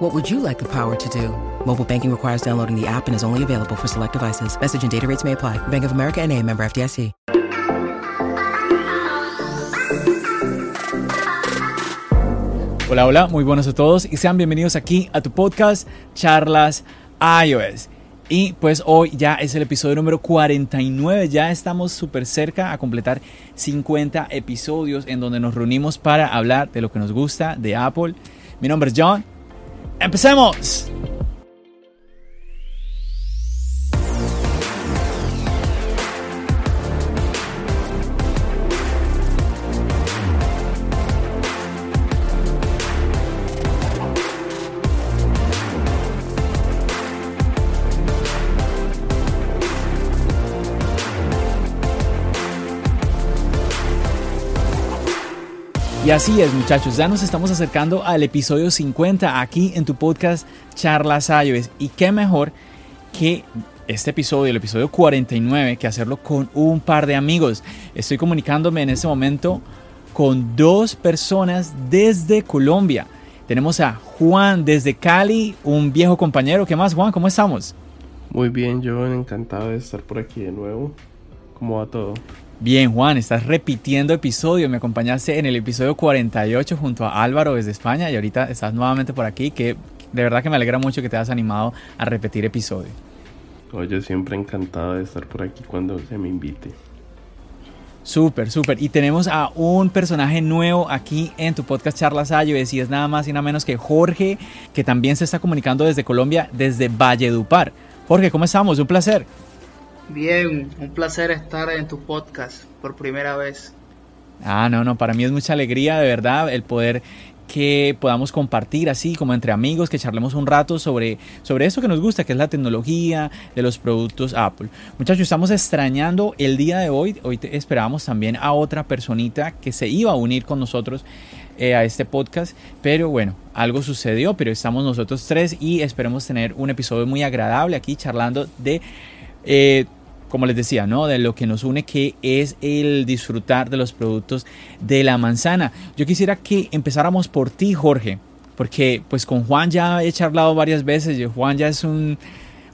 What would you like the power to do? Mobile banking requires downloading the app and is only available for select devices. Message and data rates may apply. Bank of America and a member FDIC. Hola, hola, muy buenos a todos y sean bienvenidos aquí a tu podcast Charlas iOS. Y pues hoy ya es el episodio número 49, ya estamos súper cerca a completar 50 episodios en donde nos reunimos para hablar de lo que nos gusta de Apple. Mi nombre es John. ¡Empecemos! Y así es, muchachos, ya nos estamos acercando al episodio 50 aquí en tu podcast Charlas iOS. Y qué mejor que este episodio, el episodio 49, que hacerlo con un par de amigos. Estoy comunicándome en este momento con dos personas desde Colombia. Tenemos a Juan desde Cali, un viejo compañero. ¿Qué más, Juan? ¿Cómo estamos? Muy bien, yo encantado de estar por aquí de nuevo. ¿Cómo va todo? Bien, Juan, estás repitiendo episodio. Me acompañaste en el episodio 48 junto a Álvaro desde España y ahorita estás nuevamente por aquí, que de verdad que me alegra mucho que te hayas animado a repetir episodio. Oye, siempre encantado de estar por aquí cuando se me invite. Súper, súper. Y tenemos a un personaje nuevo aquí en tu podcast Charlas iOS y es nada más y nada menos que Jorge, que también se está comunicando desde Colombia, desde Valledupar. Jorge, ¿cómo estamos? Un placer. Bien, un placer estar en tu podcast por primera vez. Ah, no, no, para mí es mucha alegría, de verdad, el poder que podamos compartir así como entre amigos, que charlemos un rato sobre, sobre eso que nos gusta, que es la tecnología de los productos Apple. Muchachos, estamos extrañando el día de hoy, hoy esperábamos también a otra personita que se iba a unir con nosotros eh, a este podcast, pero bueno, algo sucedió, pero estamos nosotros tres y esperemos tener un episodio muy agradable aquí charlando de... Eh, como les decía, ¿no? De lo que nos une, que es el disfrutar de los productos de la manzana. Yo quisiera que empezáramos por ti, Jorge, porque pues con Juan ya he charlado varias veces, Juan ya es un,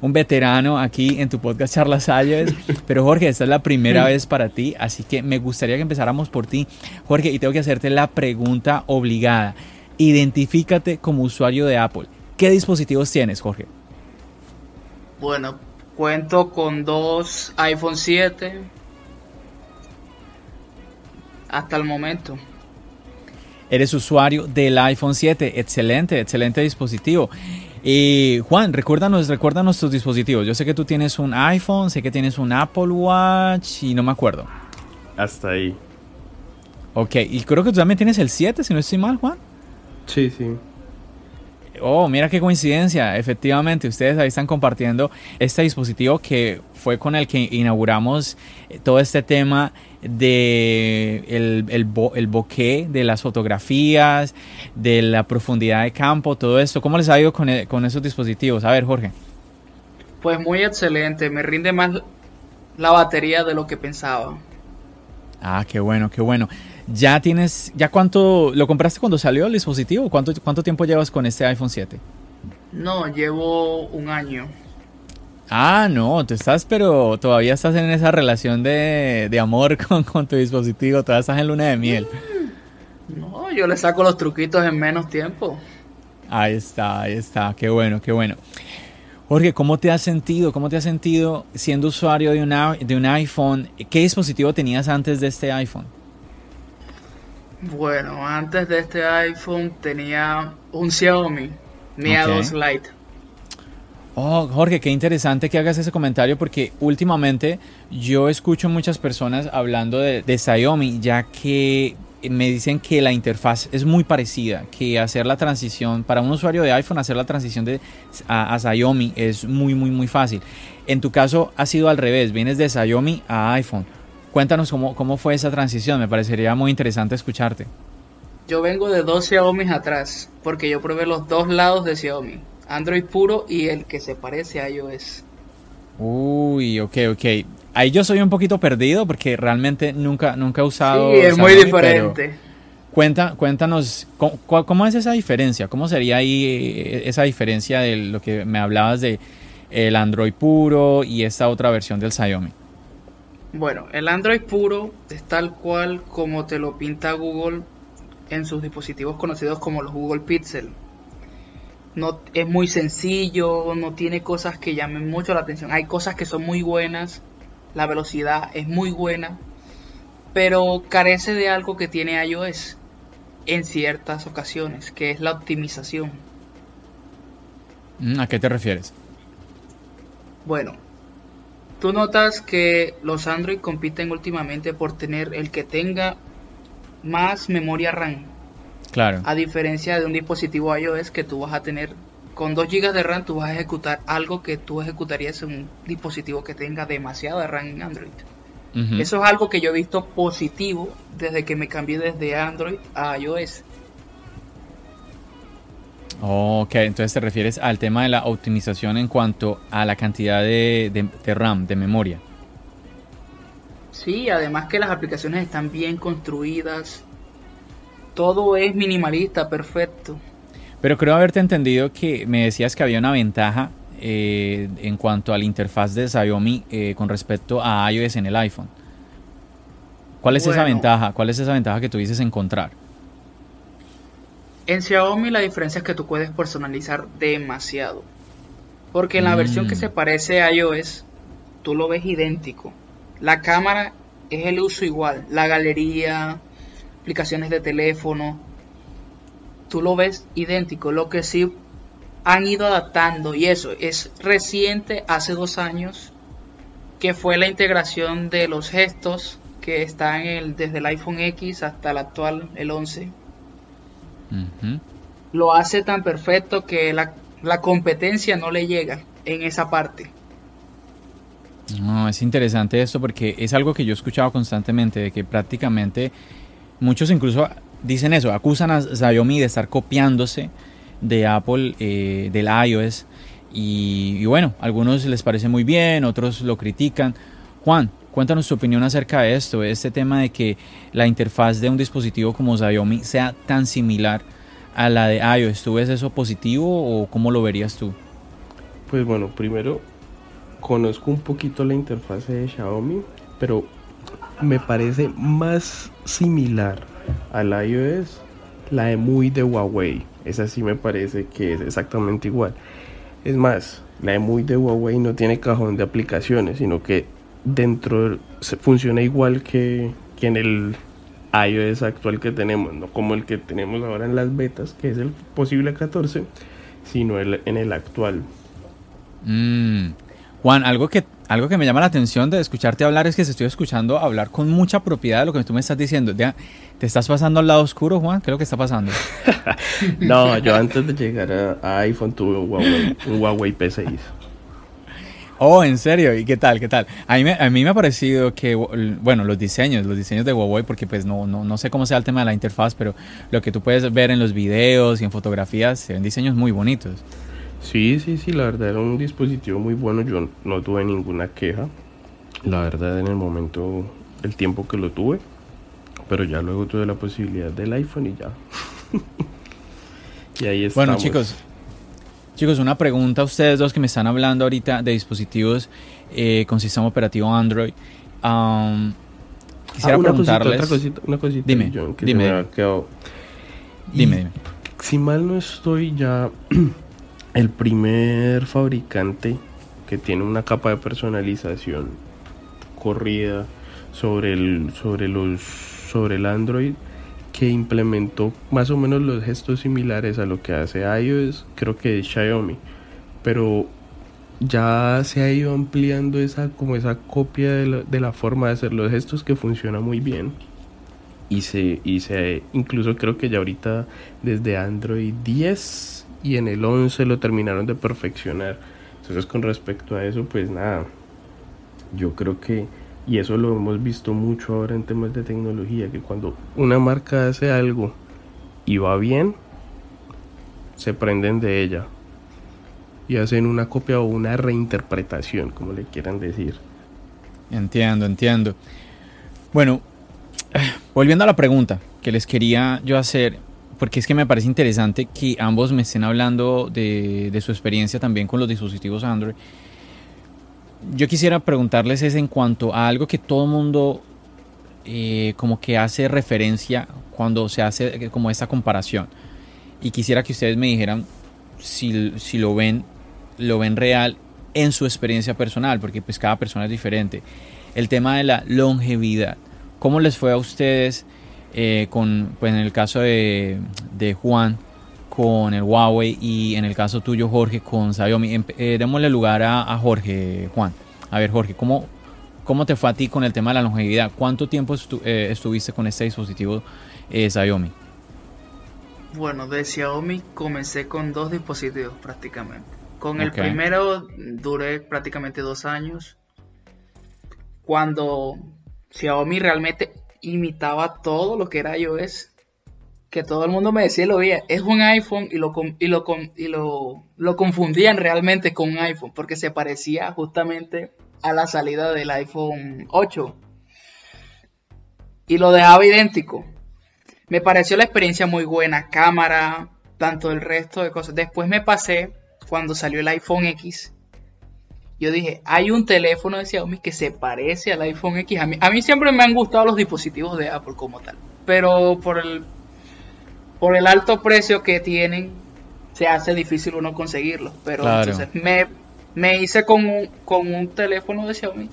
un veterano aquí en tu podcast Charlas Ayes, pero Jorge, esta es la primera vez para ti, así que me gustaría que empezáramos por ti, Jorge, y tengo que hacerte la pregunta obligada. Identifícate como usuario de Apple. ¿Qué dispositivos tienes, Jorge? Bueno, Cuento con dos iPhone 7 hasta el momento. Eres usuario del iPhone 7, excelente, excelente dispositivo. Y Juan, recuérdanos, recuérdanos tus dispositivos. Yo sé que tú tienes un iPhone, sé que tienes un Apple Watch y no me acuerdo. Hasta ahí. Ok, y creo que tú también tienes el 7, si no estoy mal, Juan. Sí, sí. Oh, mira qué coincidencia. Efectivamente, ustedes ahí están compartiendo este dispositivo que fue con el que inauguramos eh, todo este tema de el, el, bokeh, de las fotografías, de la profundidad de campo, todo esto. ¿Cómo les ha ido con, e, con esos dispositivos? A ver, Jorge. Pues muy excelente. Me rinde más la batería de lo que pensaba. Ah, qué bueno, qué bueno. ¿Ya tienes, ya cuánto, lo compraste cuando salió el dispositivo? ¿Cuánto, cuánto tiempo llevas con este iPhone 7? No, llevo un año. Ah, no, tú estás, pero todavía estás en esa relación de, de amor con, con, tu dispositivo, todavía estás en luna de miel. Mm, no, yo le saco los truquitos en menos tiempo. Ahí está, ahí está, qué bueno, qué bueno. Jorge, ¿cómo te has sentido? ¿Cómo te has sentido siendo usuario de, una, de un iPhone? ¿Qué dispositivo tenías antes de este iPhone? Bueno, antes de este iPhone tenía un Xiaomi Mi A2 Lite. Oh, Jorge, qué interesante que hagas ese comentario porque últimamente yo escucho muchas personas hablando de, Xiaomi, ya que me dicen que la interfaz es muy parecida, que hacer la transición, para un usuario de iPhone, hacer la transición de, a, a Xiaomi es muy, muy, muy fácil. En tu caso ha sido al revés, vienes de Xiaomi a iPhone. Cuéntanos cómo, cómo fue esa transición, me parecería muy interesante escucharte. Yo vengo de dos Xiaomi atrás, porque yo probé los dos lados de Xiaomi, Android puro y el que se parece a iOS. Uy, ok, ok. Ahí yo soy un poquito perdido porque realmente nunca, nunca he usado. Sí, es muy diferente. Cuenta, cuéntanos, ¿cómo, es esa diferencia? ¿Cómo sería ahí eh, esa diferencia de lo que me hablabas de el Android puro y esta otra versión del Xiaomi? Bueno, el Android puro es tal cual como te lo pinta Google en sus dispositivos conocidos como los Google Pixel. No, es muy sencillo, no tiene cosas que llamen mucho la atención. Hay cosas que son muy buenas, la velocidad es muy buena, pero carece de algo que tiene iOS en ciertas ocasiones, que es la optimización. Mm, ¿A qué te refieres? Bueno, tú notas que los Android compiten últimamente por tener el que tenga más memoria RAM. Claro. A diferencia de un dispositivo iOS que tú vas a tener con 2 GB de RAM, tú vas a ejecutar algo que tú ejecutarías en un dispositivo que tenga demasiada RAM en Android. Eso es algo que yo he visto positivo desde que me cambié desde Android a iOS. Ok, entonces te refieres al tema de la optimización en cuanto a la cantidad de, de RAM, de memoria. Sí, además que las aplicaciones están bien construidas. Todo es minimalista, perfecto. Pero creo haberte entendido que me decías que había una ventaja eh, en cuanto a la interfaz de Xiaomi eh, con respecto a iOS en el iPhone. ¿Cuál es esa ventaja? ¿Cuál es esa ventaja que tú dices encontrar? En Xiaomi la diferencia es que tú puedes personalizar demasiado. Porque en la versión que mm. se parece a iOS, tú lo ves idéntico. La cámara es el uso igual, la galería, aplicaciones de teléfono, tú lo ves idéntico, lo que sí han ido adaptando y eso es reciente, hace dos años, que fue la integración de los gestos que están en el, desde el iPhone X hasta el actual, el 11. Lo hace tan perfecto que la, la competencia no le llega en esa parte. No, es interesante esto porque es algo que yo he escuchado constantemente, de que prácticamente muchos incluso dicen eso, acusan a Xiaomi de estar copiándose de Apple, eh, del iOS, y, bueno, algunos les parece muy bien, otros lo critican. Juan, cuéntanos tu opinión acerca de esto, este tema de que la interfaz de un dispositivo como Xiaomi sea tan similar a la de iOS. ¿Tú ves eso positivo o cómo lo verías tú? Pues bueno, primero conozco un poquito la interfaz de Xiaomi, pero me parece más similar al iOS la de muy de Huawei. Esa sí me parece que es exactamente igual. Es más, la de muy de Huawei no tiene cajón de aplicaciones, sino que dentro se funciona igual que, que en el iOS actual que tenemos, no como el que tenemos ahora en las betas, que es el posible 14, sino el, en el actual. Mm. Juan, algo que, algo que me llama la atención de escucharte hablar es que se estoy escuchando hablar con mucha propiedad de lo que tú me estás diciendo. ¿Te estás pasando al lado oscuro, Juan? ¿Qué es lo que está pasando? no, yo antes de llegar a, iPhone tuve un Huawei, un Huawei P6. Oh, ¿en serio? ¿Y qué tal? ¿Qué tal? A mí, me, a mí me ha parecido que, bueno, los diseños, los diseños de Huawei, porque pues no, no, no sé cómo sea el tema de la interfaz, pero lo que tú puedes ver en los videos y en fotografías, se ven diseños muy bonitos. Sí, sí, sí, la verdad era un dispositivo muy bueno, yo no tuve ninguna queja. La verdad en el momento, el tiempo que lo tuve, pero ya luego tuve la posibilidad del iPhone y ya. y ahí estamos. Bueno, chicos, chicos, una pregunta a ustedes dos que me están hablando ahorita de dispositivos eh, con sistema operativo Android. quisiera ah, una preguntarles. Cosita, cosita, una cosita, dime, que dime, me quedado. dime, dime. Si mal no estoy ya el primer fabricante que tiene una capa de personalización corrida sobre el sobre los sobre el Android que implementó más o menos los gestos similares a lo que hace iOS, creo que es Xiaomi, pero ya se ha ido ampliando esa como esa copia de la, de la forma de hacer los gestos que funciona muy bien y se y se incluso creo que ya ahorita desde Android 10 y en el 11 lo terminaron de perfeccionar. Entonces con respecto a eso, pues nada, yo creo que Y eso lo hemos visto mucho ahora en temas de tecnología, que cuando una marca hace algo y va bien, se prenden de ella y hacen una copia o una reinterpretación, como le quieran decir. Entiendo, entiendo. Bueno, volviendo a la pregunta que les quería yo hacer, porque es que me parece interesante que ambos me estén hablando de, su experiencia también con los dispositivos Android. Yo quisiera preguntarles es en cuanto a algo que todo mundo eh, como que hace referencia cuando se hace como esta comparación. Y quisiera que ustedes me dijeran si, si lo ven lo ven real en su experiencia personal, porque pues cada persona es diferente. El tema de la longevidad. ¿Cómo les fue a ustedes eh, con, pues en el caso de, Juan, con el Huawei y en el caso tuyo, Jorge, con Xiaomi? Eh, démosle lugar a, Jorge, Juan. A ver, Jorge, ¿cómo, ¿cómo te fue a ti con el tema de la longevidad? ¿Cuánto tiempo eh, estuviste con este dispositivo Xiaomi? Bueno, de Xiaomi comencé con dos dispositivos prácticamente. Con el primero duré prácticamente dos años. Cuando Xiaomi realmente imitaba todo lo que era iOS. Que todo el mundo me decía lo veía. Es un iPhone y lo, y lo, y lo, lo confundían realmente con un iPhone. Porque se parecía justamente a la salida del iPhone 8. Y lo dejaba idéntico. Me pareció la experiencia muy buena. Cámara, tanto el resto de cosas. Después me pasé cuando salió el iPhone X, yo dije, hay un teléfono de Xiaomi que se parece al iPhone X. A mí, a mí siempre me han gustado los dispositivos de Apple como tal. Pero por el, por el alto precio que tienen, se hace difícil uno conseguirlo. Pero entonces me, me hice con un, con un teléfono de Xiaomi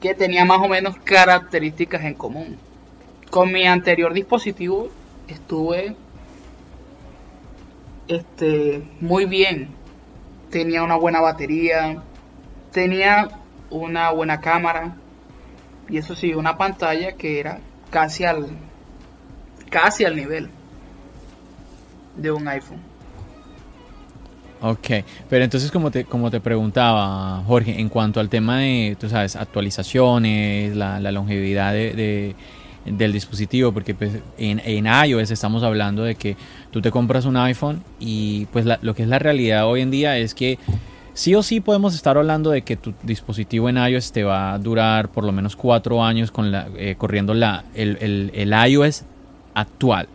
que tenía más o menos características en común. Con mi anterior dispositivo estuve este, muy bien. Tenía una buena batería, tenía una buena cámara y eso sí, una pantalla que era casi al casi al nivel de un iPhone. Ok, pero entonces como te, como te preguntaba Jorge, en cuanto al tema de, tú sabes, actualizaciones, la, longevidad de del dispositivo, porque pues, en, en, iOS estamos hablando de que tú te compras un iPhone y pues lo que es la realidad hoy en día es que sí o sí podemos estar hablando de que tu dispositivo en iOS te va a durar por lo menos cuatro años con la, eh, corriendo la, el, el, iOS actual.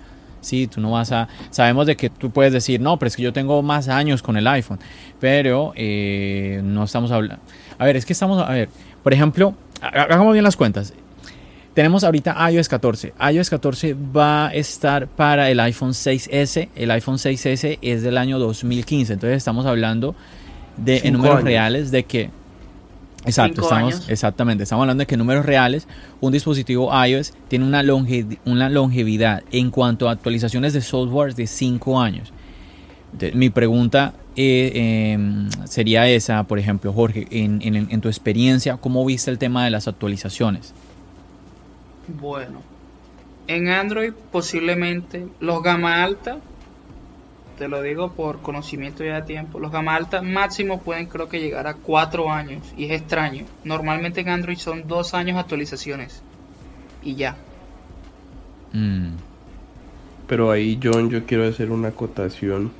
Sí, tú no vas a... Sabemos de que tú puedes decir, no, pero es que yo tengo más años con el iPhone, pero eh, no estamos hablando... A ver, es que estamos... A ver, por ejemplo, hagamos bien las cuentas. Tenemos ahorita iOS 14. iOS 14 va a estar para el iPhone 6S. El iPhone 6S es del año 2015. Entonces estamos hablando de en números reales de que Exacto, estamos exactamente, estamos hablando de que en números reales un dispositivo iOS tiene una, una longevidad en cuanto a actualizaciones de software de 5 años. mi pregunta eh, em, sería esa, por ejemplo, Jorge, en, en tu experiencia, ¿cómo viste el tema de las actualizaciones? Bueno, en Android posiblemente los gama alta, te lo digo por conocimiento ya de tiempo, los gama alta máximo pueden creo que llegar a 4 años y es extraño. Normalmente en Android son 2 años actualizaciones y ya. Mm. Pero ahí John, yo quiero hacer una acotación.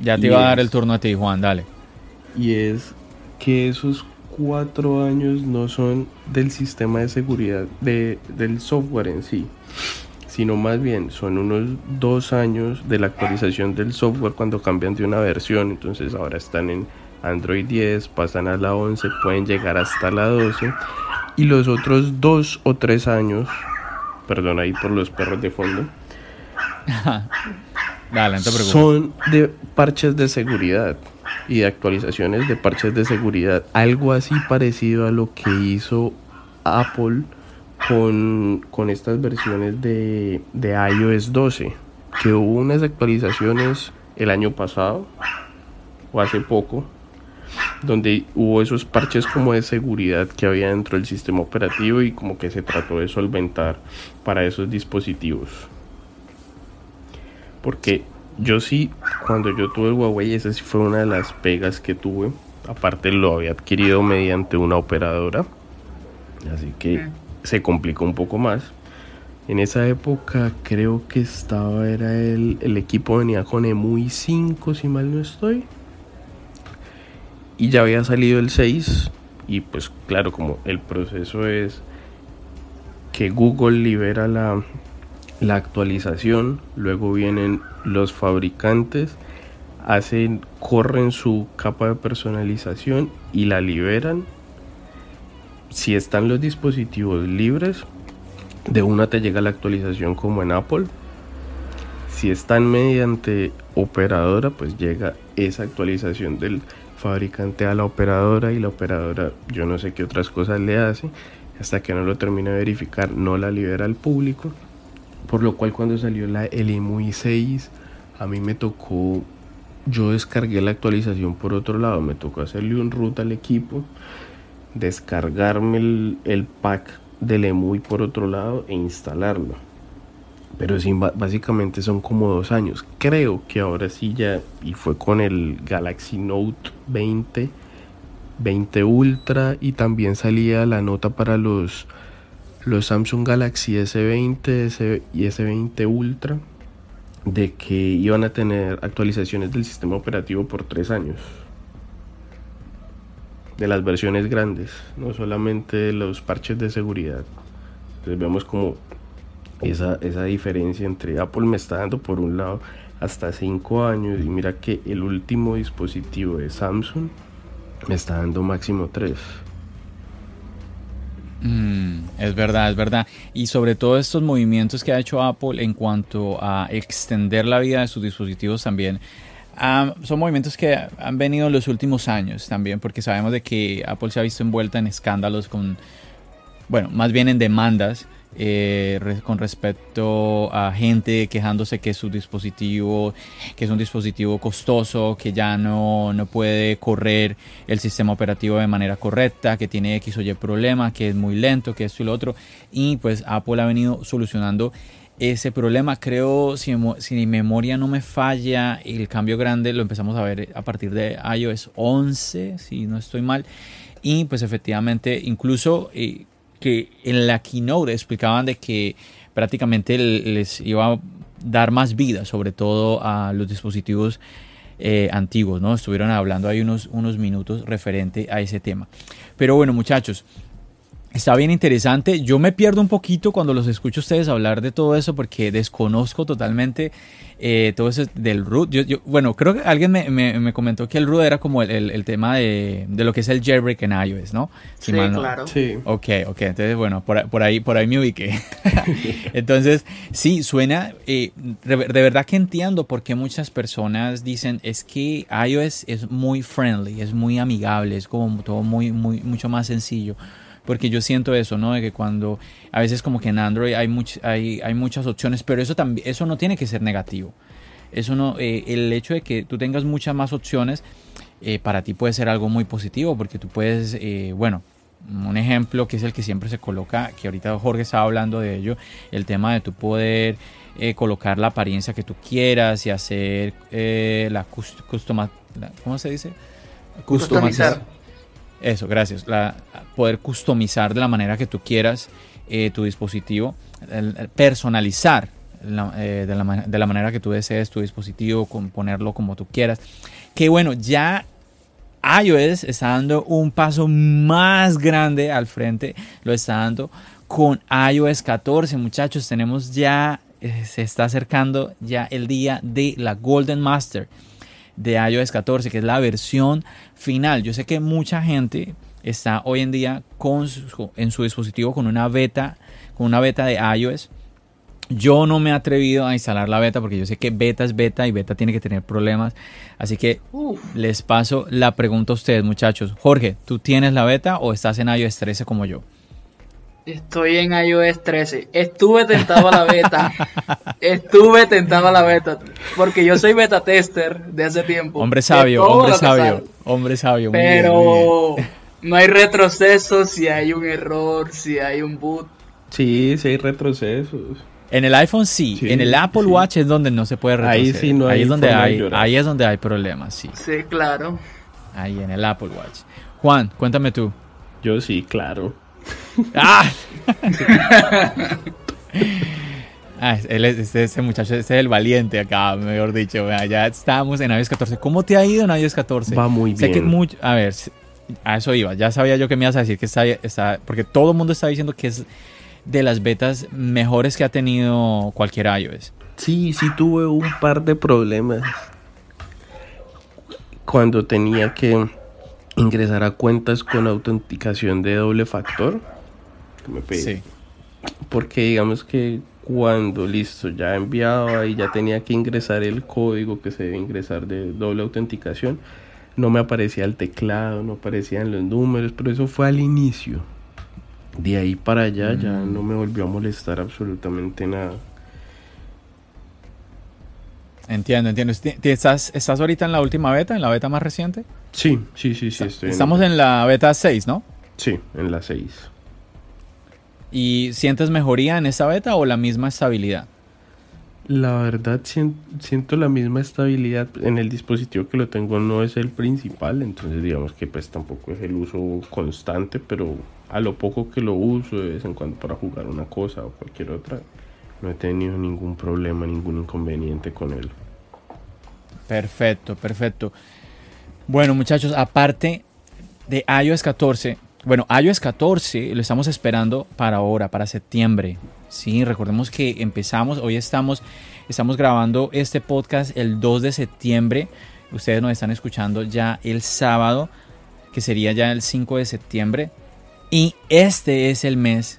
Ya te iba a dar el turno a ti, Juan, dale. Y es que esos cuatro años no son del sistema de seguridad de, del software en sí, sino más bien son unos dos años de la actualización del software cuando cambian de una versión. Entonces ahora están en Android 10, pasan a la 11, pueden llegar hasta la 12. Y los otros dos o tres años, perdón ahí por los perros de fondo, son de parches de seguridad y de actualizaciones de parches de seguridad. Algo así parecido a lo que hizo Apple con, estas versiones de, de iOS 12. Que hubo unas actualizaciones el año pasado o hace poco donde hubo esos parches como de seguridad que había dentro del sistema operativo y como que se trató de solventar para esos dispositivos. Porque yo sí, cuando yo tuve el Huawei, esa sí fue una de las pegas que tuve. Aparte lo había adquirido mediante una operadora. Así que mm. Se complicó un poco más. En esa época creo que estaba, era el, el equipo venía con EMUI 5, si mal no estoy. Y ya había salido el 6. Y pues claro, como el proceso es que Google libera la, la actualización, luego vienen los fabricantes, hacen, corren su capa de personalización y la liberan. Si están los dispositivos libres, de una te llega la actualización como en Apple. Si están mediante operadora, pues llega esa actualización del fabricante a la operadora y la operadora yo no sé qué otras cosas le hace. Hasta que no lo termina de verificar, no la libera al público. Por lo cual cuando salió la LMUI 6, a mí me tocó, yo descargué la actualización por otro lado, me tocó hacerle un root al equipo, descargarme el, el pack del EMUI por otro lado e instalarlo. Pero sí, básicamente son como dos años. Creo que ahora sí ya, y fue con el Galaxy Note 20, 20 Ultra y también salía la nota para los, los Samsung Galaxy S20 y S20 Ultra de que iban a tener actualizaciones del sistema operativo por tres años de las versiones grandes, no solamente los parches de seguridad. Entonces vemos como esa, esa diferencia entre Apple me está dando por un lado hasta 5 años y mira que el último dispositivo de Samsung me está dando máximo 3. Mm, es verdad, es verdad. Y sobre todo estos movimientos que ha hecho Apple en cuanto a extender la vida de sus dispositivos también son movimientos que han venido en los últimos años también, porque sabemos de que Apple se ha visto envuelta en escándalos con, bueno, más bien en demandas eh, con respecto a gente quejándose que su dispositivo, que es un dispositivo costoso, que ya no, no puede correr el sistema operativo de manera correcta, que tiene X o Y problema, que es muy lento, que esto y lo otro. Y pues Apple ha venido solucionando ese problema. Creo, si, si, mi memoria no me falla, el cambio grande lo empezamos a ver a partir de iOS 11, si no estoy mal. Y pues efectivamente, incluso eh, que en la keynote explicaban de que prácticamente les iba a dar más vida, sobre todo a los dispositivos eh, antiguos, ¿no? Estuvieron hablando ahí unos, unos minutos referente a ese tema. Pero bueno, muchachos, Está bien interesante. Yo me pierdo un poquito cuando los escucho a ustedes hablar de todo eso porque desconozco totalmente eh, todo eso del root. Yo, bueno, creo que alguien me, comentó que el root era como el, tema de, lo que es el jailbreak en iOS, ¿no? sí, claro. Sí. Ok, ok. Entonces, bueno, por, ahí, por ahí me ubiqué. Entonces, sí, suena... Eh, de, verdad que entiendo por qué muchas personas dicen es que iOS es muy friendly, es muy amigable, es como todo muy, muy, mucho más sencillo porque yo siento eso, ¿no? De que cuando a veces como que en Android hay, hay, hay muchas opciones, pero eso, también, eso no tiene que ser negativo. Eso no, eh, el hecho de que tú tengas muchas más opciones eh, para ti puede ser algo muy positivo, porque tú puedes, eh, bueno, un ejemplo que es el que siempre se coloca, que ahorita Jorge estaba hablando de ello, el tema de tu poder colocar la apariencia que tú quieras y hacer la, custom, ¿cómo se dice? Customizar eso, gracias. La, poder customizar de la manera que tú quieras eh, tu dispositivo, personalizar eh, de, la, de, la, manera que tú desees tu dispositivo, ponerlo como tú quieras. Que bueno, ya iOS está dando un paso más grande al frente, lo está dando con iOS 14, muchachos. Tenemos ya, eh, se está acercando ya el día de la Golden Master de iOS 14, que es la versión final. Yo sé que mucha gente está hoy en día con en su dispositivo con una beta, con una beta de iOS. Yo no me he atrevido a instalar la beta porque yo sé que beta es beta y beta tiene que tener problemas. Así que les paso la pregunta a ustedes, muchachos. Jorge, ¿tú tienes la beta o estás en iOS 13 como yo? Estoy en iOS 13. Estuve tentado a la beta. Estuve tentado a la beta. Porque yo soy beta tester de hace tiempo. Hombre sabio, hombre sabio. Hombre sabio. Pero no hay retroceso si hay un error, si hay un boot. Sí, sí hay retrocesos. En el iPhone sí, en el Apple Watch es donde no se puede retroceder. Ahí sí no hay. Ahí es donde hay, ahí es donde hay problemas, sí. Sí, claro. Ahí en el Apple Watch. Juan, cuéntame tú. Yo sí, claro. ¡Ah! Ah, él es, este, ese muchacho, ese es el valiente acá, mejor dicho. Ya estábamos en iOS 14. ¿Cómo te ha ido en iOS 14? Va muy Sé que mucho- a ver, a eso iba. Ya sabía yo que me ibas a decir que está, está- porque todo el mundo está diciendo que es de las betas mejores que ha tenido cualquier iOS. Sí, sí tuve un par de problemas cuando tenía que ingresar a cuentas con autenticación de doble factor. que me pedí. Sí. Porque digamos que cuando listo, ya enviado ahí, ya tenía que ingresar el código que se debe ingresar de doble autenticación. No me aparecía el teclado, no aparecían los números, pero eso fue al inicio. De ahí para allá ya no me volvió a molestar absolutamente nada. Entiendo, entiendo. ¿Estás, ¿Estás ahorita en la última beta, en la beta más reciente? Sí, sí, sí, sí, estoy Estamos en la beta 6, ¿no? Sí, en la 6. ¿Y sientes mejoría en esa beta o la misma estabilidad? La verdad sien- siento la misma estabilidad en el dispositivo que lo tengo no es el principal, entonces digamos que pues tampoco es el uso constante, pero a lo poco que lo uso de vez en cuando para jugar una cosa o cualquier otra, no he tenido ningún problema, ningún inconveniente con él. Perfecto, perfecto. Bueno, muchachos, aparte de iOS 14, bueno, iOS 14 lo estamos esperando para ahora, para septiembre. Sí, recordemos que empezamos, hoy estamos, estamos grabando este podcast el 2 de septiembre. Ustedes nos están escuchando ya el sábado, que sería ya el 5 de septiembre. Y este es el mes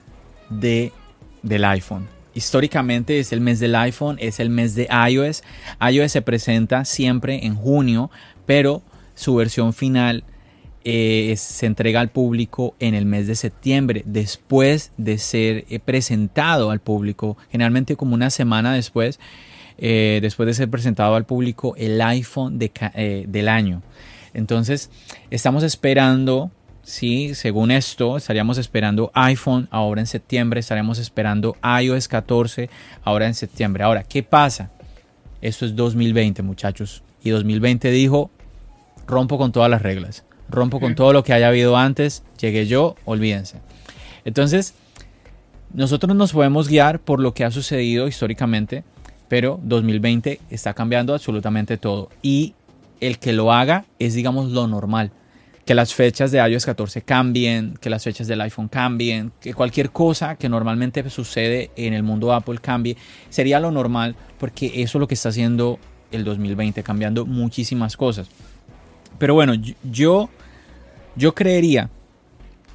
de, del iPhone. Históricamente es el mes del iPhone, es el mes de iOS. iOS se presenta siempre en junio, pero su versión final eh, se entrega al público en el mes de septiembre, después de ser eh, presentado al público, generalmente como una semana después, eh, después de ser presentado al público el iPhone del año. Entonces, estamos esperando, sí, según esto, estaríamos esperando iPhone ahora en septiembre, estaríamos esperando iOS 14 ahora en septiembre. Ahora, ¿qué pasa? Esto es 2020, muchachos. Y 2020 dijo, rompo con todas las reglas, rompo con todo lo que haya habido antes, llegué yo, olvídense. Entonces, nosotros nos podemos guiar por lo que ha sucedido históricamente, pero 2020 está cambiando absolutamente todo. Y el que lo haga es, digamos, lo normal. Que las fechas de iOS 14 cambien, que las fechas del iPhone cambien, que cualquier cosa que normalmente sucede en el mundo Apple cambie, sería lo normal porque eso es lo que está haciendo el 2020, cambiando muchísimas cosas. Pero bueno, yo- yo, creería,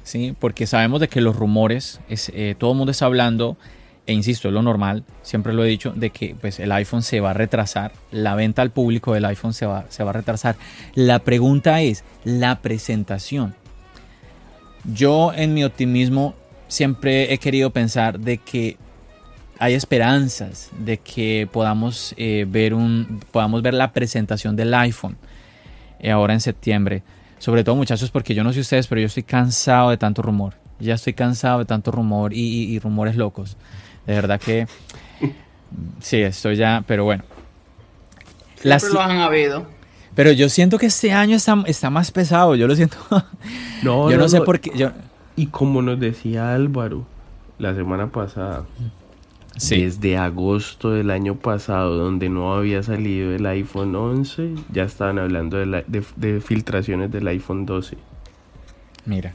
¿sí? porque sabemos de que los rumores, es, eh, todo el mundo está hablando, e insisto, es lo normal, siempre lo he dicho, de que pues, el iPhone se va a retrasar, la venta al público del iPhone se va, se va a retrasar. La pregunta es, la presentación. Yo en mi optimismo siempre he querido pensar de que hay esperanzas de que podamos, eh, ver, un, podamos ver la presentación del iPhone ahora en septiembre. Sobre todo muchachos, porque yo no sé ustedes, pero yo estoy cansado de tanto rumor. Ya estoy cansado de tanto rumor y, y- y rumores locos. De verdad que sí, estoy ya, pero bueno. La Siempre si- lo han habido. pero yo siento que este año está, está más pesado, yo lo siento. No, yo no, no, sé no. por qué. Yo, Y como nos decía Álvaro la semana pasada, sí, desde agosto del año pasado, donde no había salido el iPhone 11, ya estaban hablando de, la- de- de filtraciones del iPhone 12. mira.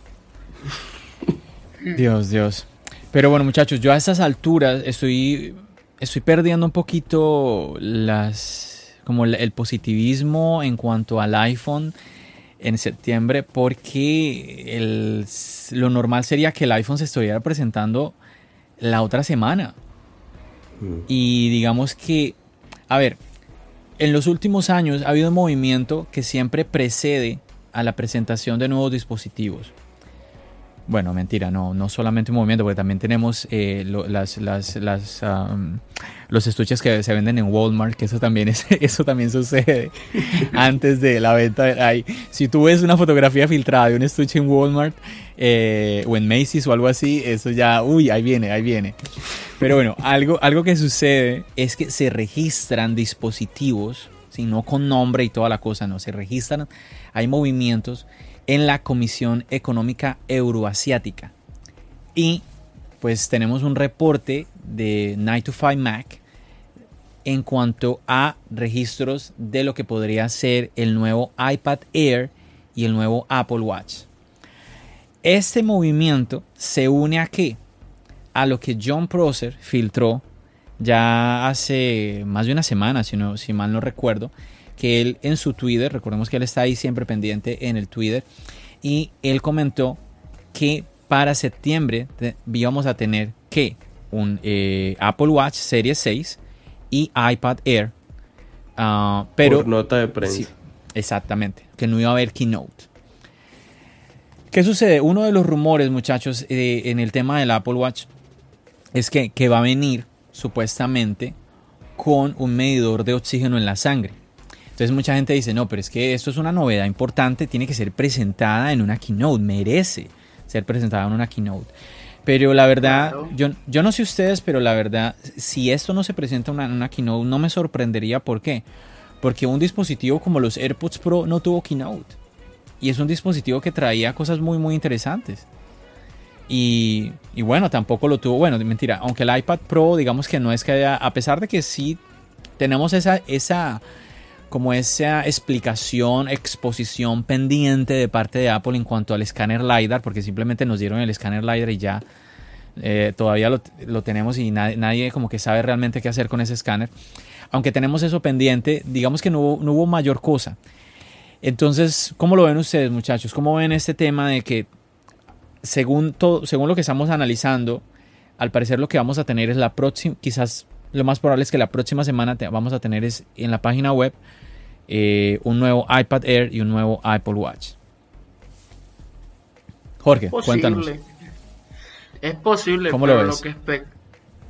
Dios, Dios. Pero bueno, muchachos, yo a estas alturas estoy, estoy perdiendo un poquito las, como el, el positivismo en cuanto al iPhone en septiembre, porque el- lo normal sería que el iPhone se estuviera presentando la otra semana. Mm. Y digamos que, a ver, en los últimos años ha habido un movimiento que siempre precede a la presentación de nuevos dispositivos. Bueno, mentira, no, no solamente un movimiento, porque también tenemos eh, lo- las, las, las, am, los estuches que se venden en Walmart, que eso también, es, eso también sucede antes de la venta. del- ay, si tú ves una fotografía filtrada de un estuche en Walmart eh, o en Macy's o algo así, eso ya, uy, ahí viene, ahí viene. Pero bueno, algo, algo que sucede es que se registran dispositivos, si no con nombre y toda la cosa, no, se registran, hay movimientos en la Comisión Económica Euroasiática. Y pues tenemos un reporte de 9 to 5 Mac en cuanto a registros de lo que podría ser el nuevo iPad Air y el nuevo Apple Watch. Este movimiento se une a qué? A lo que John Prosser filtró ya hace más de una semana, si, no, si mal no recuerdo, que él en su Twitter, recordemos que él está ahí siempre pendiente en el Twitter, y él comentó que para septiembre íbamos a tener que un eh, Apple Watch Series 6 y iPad Air. Ah, pero, Por nota de prensa. exactamente, que no iba a haber keynote. ¿Qué sucede? Uno de los rumores, muchachos, eh, en el tema del Apple Watch es que, que va a venir supuestamente con un medidor de oxígeno en la sangre. Entonces mucha gente dice, no, pero es que esto es una novedad importante, tiene que ser presentada en una keynote, merece ser presentada en una keynote. Pero la verdad, yo, yo no sé ustedes, pero la verdad, si esto no se presenta en una, una keynote, no me sorprendería. ¿Por qué? Porque un dispositivo como los AirPods Pro no tuvo keynote. Y es un dispositivo que traía cosas muy, muy interesantes. Y, y, bueno, tampoco lo tuvo. Bueno, mentira, aunque el iPad Pro, digamos que no es que haya. A pesar de que sí tenemos esa. esa como esa explicación, exposición pendiente de parte de Apple en cuanto al escáner LiDAR, porque simplemente nos dieron el escáner LiDAR y ya eh, todavía lo, lo, tenemos y nadie, nadie, como que sabe realmente qué hacer con ese escáner. Aunque tenemos eso pendiente, digamos que no hubo, no hubo mayor cosa. Entonces, ¿cómo lo ven ustedes, muchachos? ¿Cómo ven este tema de que, según, todo, según lo que estamos analizando, al parecer lo que vamos a tener es la próxima, quizás lo más probable es que la próxima semana te, vamos a tener es, en la página web eh, un nuevo iPad Air y un nuevo Apple Watch. Jorge, cuéntanos. Es posible, ¿Cómo pero lo, ves? lo que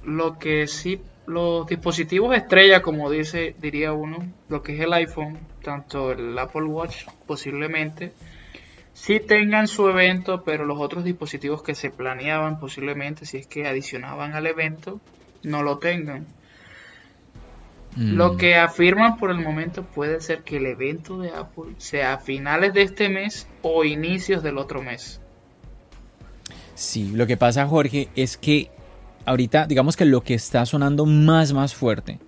lo que sí los dispositivos estrella, como dice diría uno, lo que es el iPhone, tanto el Apple Watch posiblemente sí tengan su evento, pero los otros dispositivos que se planeaban posiblemente, si es que adicionaban al evento, no lo tengan. Lo mm. que afirman por el momento puede ser que el evento de Apple sea a finales de este mes o inicios del otro mes. Sí, lo que pasa, Jorge, es que ahorita, digamos que lo que está sonando más, más fuerte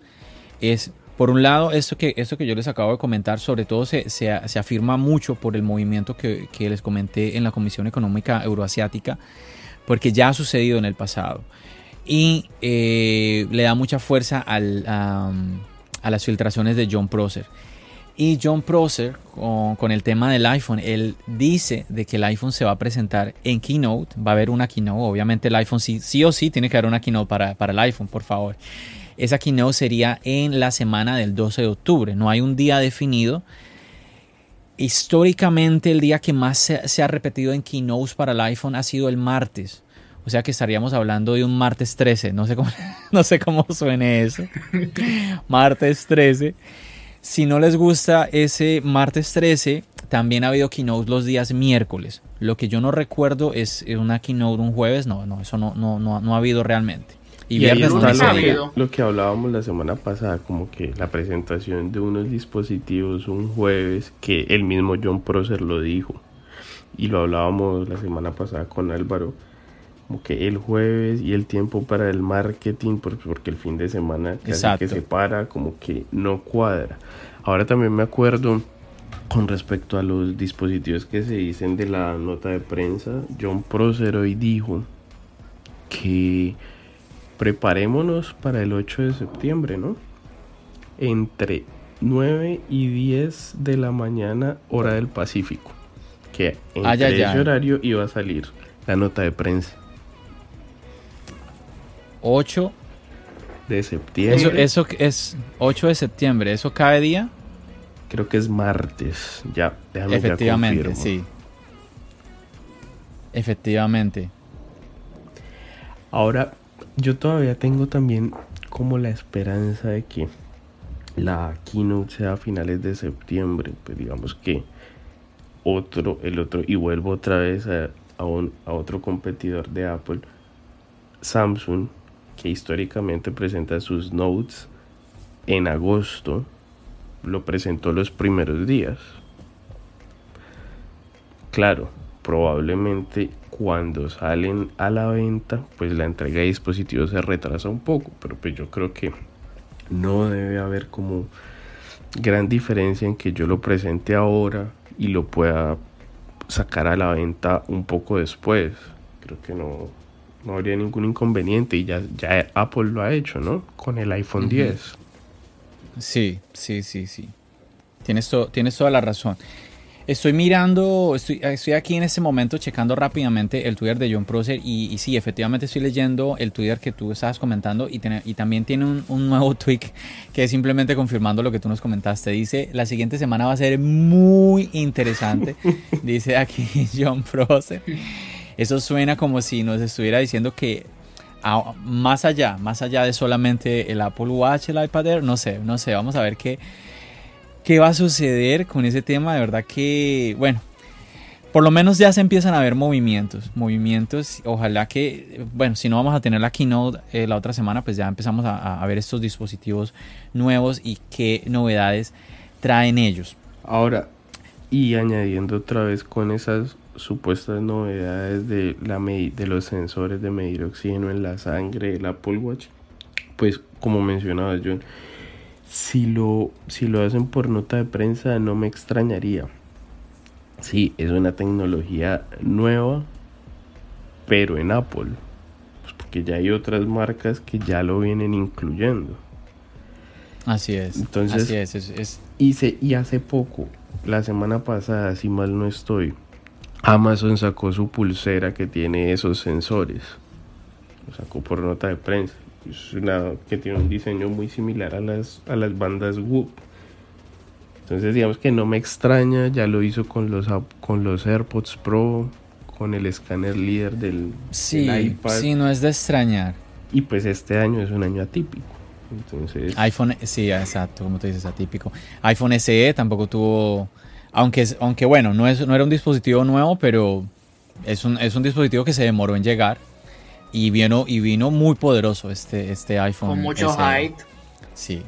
es, por un lado, esto que, esto que yo les acabo de comentar, sobre todo se, se, se afirma mucho por el movimiento que, que, les comenté en la Comisión Económica Euroasiática, porque ya ha sucedido en el pasado y eh, le da mucha fuerza a, las filtraciones de John Prosser. Y John Prosser, con, el tema del iPhone, él dice de que el iPhone se va a presentar en Keynote, va a haber una Keynote, obviamente el iPhone sí, o sí tiene que haber una Keynote para, para el iPhone, por favor. Esa Keynote sería en la semana del 12 de octubre, no hay un día definido. Históricamente el día que más se, se ha repetido en Keynotes para el iPhone ha sido el martes. O sea que estaríamos hablando de un martes 13. No sé cómo, no sé cómo suene eso. martes 13. Si no les gusta ese martes 13, también ha habido keynote los días miércoles. Lo que yo no recuerdo es una keynote un jueves. No, no, eso no, no, no, no ha habido realmente. Y, y viernes no ha habido. Lo que hablábamos la semana pasada, como que la presentación de unos dispositivos un jueves, que el mismo John Prosser lo dijo. Y lo hablábamos la semana pasada con Álvaro como que el jueves y el tiempo para el marketing, porque el fin de semana casi que se para, como que no cuadra. Ahora también me acuerdo con respecto a los dispositivos que se dicen de la nota de prensa, John Prosser hoy dijo que preparémonos para el 8 de septiembre, ¿no? Entre 9 y 10 de la mañana, hora del Pacífico. Que en ese horario iba a salir la nota de prensa. 8 de septiembre. Eso, es 8 de septiembre. ¿Eso cae día? Creo que es martes. Ya, déjame Efectivamente, sí. Efectivamente. Ahora, yo todavía tengo también como la esperanza de que la keynote sea a finales de septiembre. Pues digamos que otro, el otro, y vuelvo otra vez a, a, un, a otro competidor de Apple, Samsung, que históricamente presenta sus notes en agosto, lo presentó los primeros días. Claro, probablemente cuando salen a la venta, pues la entrega de dispositivos se retrasa un poco, pero pues yo creo que no debe haber como gran diferencia en que yo lo presente ahora y lo pueda sacar a la venta un poco después. Creo que no, no habría ningún inconveniente y ya, ya Apple lo ha hecho, ¿no? Con el iPhone 10. Sí, sí, sí, sí. Tienes, tienes toda la razón. Estoy mirando, estoy, estoy aquí en este momento checando rápidamente el Twitter de John Prosser y, sí, efectivamente estoy leyendo el Twitter que tú estabas comentando y, y también tiene un, un, nuevo tweet que es simplemente confirmando lo que tú nos comentaste. Dice, la siguiente semana va a ser muy interesante, dice aquí John Prosser. Eso suena como si nos estuviera diciendo que más allá, más allá de solamente el Apple Watch, el iPad Air, no sé, no sé, vamos a ver qué, qué va a suceder con ese tema. De verdad que, bueno, por lo menos ya se empiezan a ver movimientos, movimientos. Ojalá que, bueno, si no vamos a tener la keynote eh, la otra semana, pues ya empezamos a, a, ver estos dispositivos nuevos y qué novedades traen ellos. Ahora, y añadiendo otra vez con esas supuestas novedades de, la de los sensores de medir oxígeno en la sangre del Apple Watch, pues como mencionaba John, si lo, si lo hacen por nota de prensa no me extrañaría. Sí, es una tecnología nueva, pero en Apple. Pues porque ya hay otras marcas que ya lo vienen incluyendo. Así es. Entonces, así es, es, y hace poco, la semana pasada, si mal no estoy, Amazon sacó su pulsera que tiene esos sensores. Lo sacó por nota de prensa. Es una que tiene un diseño muy similar a las, a las bandas Whoop. Entonces digamos que no me extraña, ya lo hizo con los, con los AirPods Pro, con el escáner líder del, sí, iPad. Sí, no es de extrañar. Y pues este año es un año atípico. Entonces... iPhone, sí, exacto, como tú dices, atípico. iPhone SE tampoco tuvo aunque, aunque bueno, no, es, no era un dispositivo nuevo, pero es un, es un dispositivo que se demoró en llegar y vino, y vino muy poderoso este, este iPhone. Con mucho height. Sí.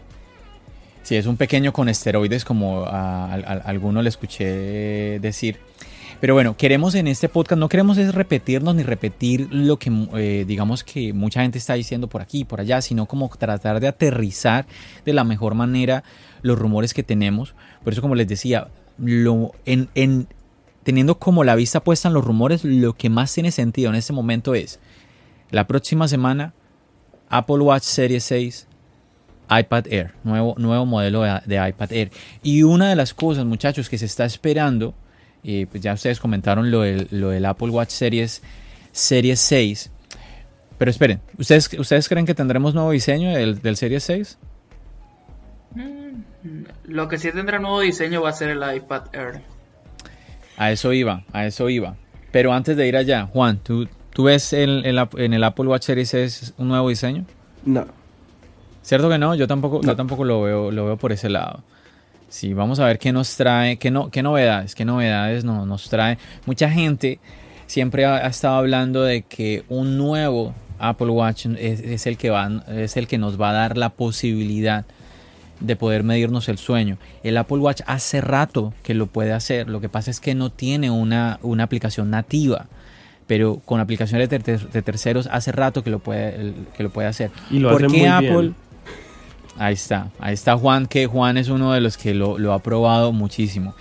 Sí, es un pequeño con esteroides, como a, alguno le escuché decir. Pero bueno, queremos en este podcast, no queremos es repetirnos ni repetir lo que eh, digamos que mucha gente está diciendo por aquí y por allá, sino como tratar de aterrizar de la mejor manera los rumores que tenemos. Por eso, como les decía, lo, en, teniendo como la vista puesta en los rumores, lo que más tiene sentido en este momento es la próxima semana Apple Watch Series 6, iPad Air, nuevo, nuevo modelo de, iPad Air. Y una de las cosas, muchachos, que se está esperando, y pues ya ustedes comentaron lo del, lo del Apple Watch Series, Series 6. Pero esperen, ¿ustedes, ¿ustedes creen que tendremos nuevo diseño del, del Series 6? Lo que sí tendrá nuevo diseño va a ser el iPad Air. A eso iba, a eso iba. Pero antes de ir allá, Juan, ¿tú, tú ves en, en, el Apple Watch Series S un nuevo diseño? No. ¿Cierto que no? Yo tampoco, yo tampoco lo veo, lo veo por ese lado. Sí, vamos a ver qué nos trae, qué, no, qué novedades, qué novedades no, nos trae. Mucha gente siempre ha, estado hablando de que un nuevo Apple Watch es, el que va, es el que nos va a dar la posibilidad de poder medirnos el sueño. El Apple Watch hace rato que lo puede hacer, lo que pasa es que no tiene una, una aplicación nativa, pero con aplicaciones de, terceros hace rato que lo puede, que lo puede hacer. Y lo ¿Por qué Apple? Ahí está, ahí está Juan, que Juan es uno de los que lo, lo ha probado muchísimo.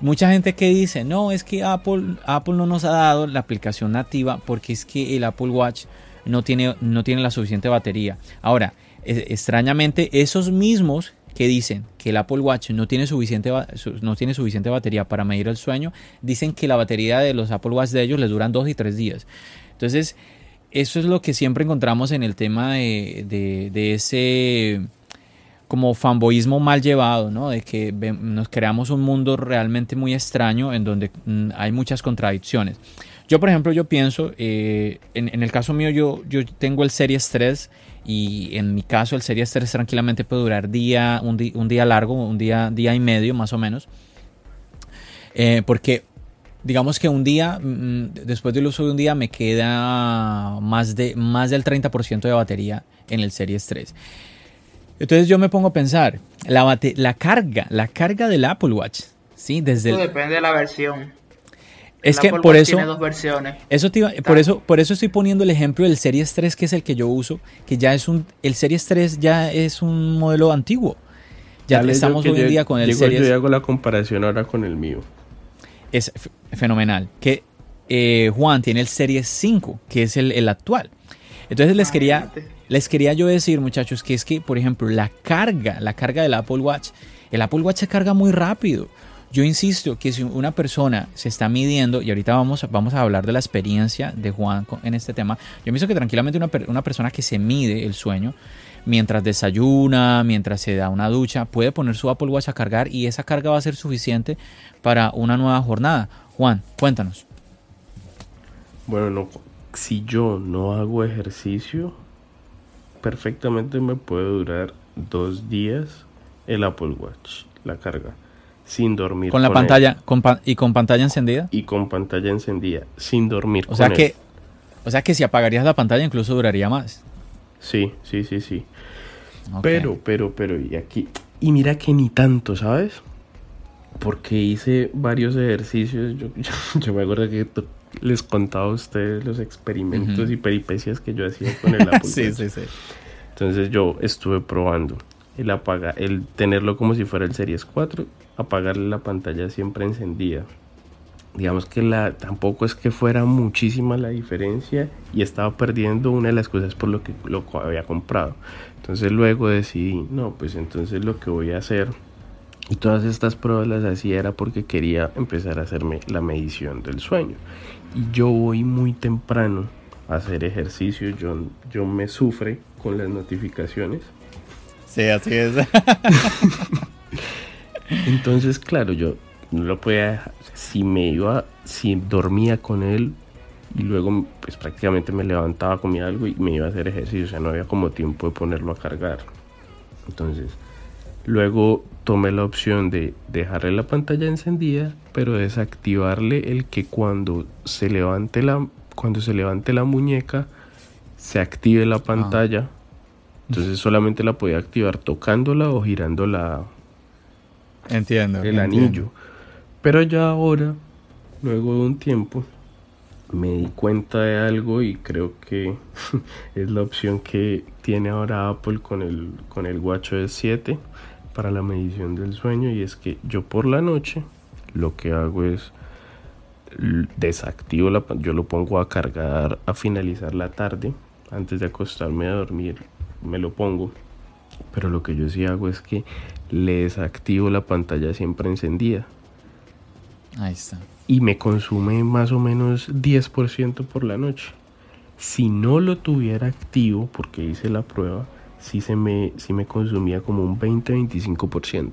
Mucha gente que dice, no, es que Apple, Apple no nos ha dado la aplicación nativa porque es que el Apple Watch no tiene, no tiene la suficiente batería. Ahora, extrañamente, esos mismos que dicen que el Apple Watch no tiene, suficiente, no tiene suficiente batería para medir el sueño, dicen que la batería de los Apple Watch de ellos les duran dos y tres días. Entonces, eso es lo que siempre encontramos en el tema de, de, ese como fanboísmo mal llevado, ¿no? De que nos creamos un mundo realmente muy extraño en donde mm, hay muchas contradicciones. Yo, por ejemplo, yo pienso, eh, en, en, el caso mío, yo, yo tengo el Series 3 y en mi caso el Series 3 tranquilamente puede durar día, un, día largo, un día, día y medio más o menos. Eh, porque digamos que un día, mm, después del uso de un día, me queda más, de, más del 30% de batería en el Series 3. Entonces yo me pongo a pensar, la, la carga, la carga del Apple Watch, ¿sí? Desde depende de la versión. Es que por Watch eso, tiene dos versiones. eso te iba- por eso, por eso estoy poniendo el ejemplo del Series 3, que es el que yo uso, que ya es un, el Series 3 ya es un modelo antiguo. Ya Dale, estamos hoy en día con el digo, Series. Yo hago la comparación ahora con el mío. es fenomenal. Que eh, Juan tiene el Series 5, que es el, el actual. Entonces les quería, les quería yo decir, muchachos, que es que, por ejemplo, la carga, la carga del Apple Watch, el Apple Watch se carga muy rápido. Yo insisto que si una persona se está midiendo, y ahorita vamos, vamos a hablar de la experiencia de Juan en este tema, yo pienso que tranquilamente una, una persona que se mide el sueño, mientras desayuna, mientras se da una ducha, puede poner su Apple Watch a cargar y esa carga va a ser suficiente para una nueva jornada. Juan, cuéntanos. Bueno, no, si yo no hago ejercicio, perfectamente me puede durar dos días el Apple Watch, la carga, sin dormir. Con la pantalla con pa- y con pantalla encendida. y con pantalla encendida, sin dormir. O sea con que, él. o sea que si apagarías la pantalla incluso duraría más. Sí, sí, sí, sí. Pero, pero, pero, y aquí. Y mira que ni tanto, ¿sabes? Porque hice varios ejercicios. Yo, yo, yo me acuerdo que les contaba a ustedes los experimentos y peripecias que yo hacía con el Apple sí, sí, sí. Entonces yo estuve probando el apaga, el tenerlo como si fuera el Series 4, apagarle la pantalla siempre encendida. Digamos que la tampoco es que fuera muchísima la diferencia y estaba perdiendo una de las cosas por lo que lo había comprado. Entonces luego decidí, no, pues entonces lo que voy a hacer y todas estas pruebas las hacía era porque quería empezar a hacerme la medición del sueño. Y yo voy muy temprano a hacer ejercicio, yo, yo me sufre con las notificaciones. Sí, así es. Entonces, claro, yo no lo podía dejar. Si me iba, si dormía con él y luego pues prácticamente me levantaba, comía algo y me iba a hacer ejercicio, o sea, no había como tiempo de ponerlo a cargar. Entonces, luego tomé la opción de dejarle la pantalla encendida, pero desactivarle el que cuando se levante la cuando se levante la muñeca se active la pantalla. Entonces solamente la podía activar tocándola o girando la, entiendo. el entiendo. anillo. Pero ya ahora, luego de un tiempo, me di cuenta de algo y creo que es la opción que tiene ahora Apple con el, con el WatchOS 7 para la medición del sueño y es que yo por la noche lo que hago es desactivo la yo lo pongo a cargar a finalizar la tarde antes de acostarme a dormir me lo pongo pero lo que yo sí hago es que le desactivo la pantalla siempre encendida Ahí está. y me consume más o menos 10% por la noche. Si no lo tuviera activo, porque hice la prueba, sí, se me, sí me consumía como un 20-25%.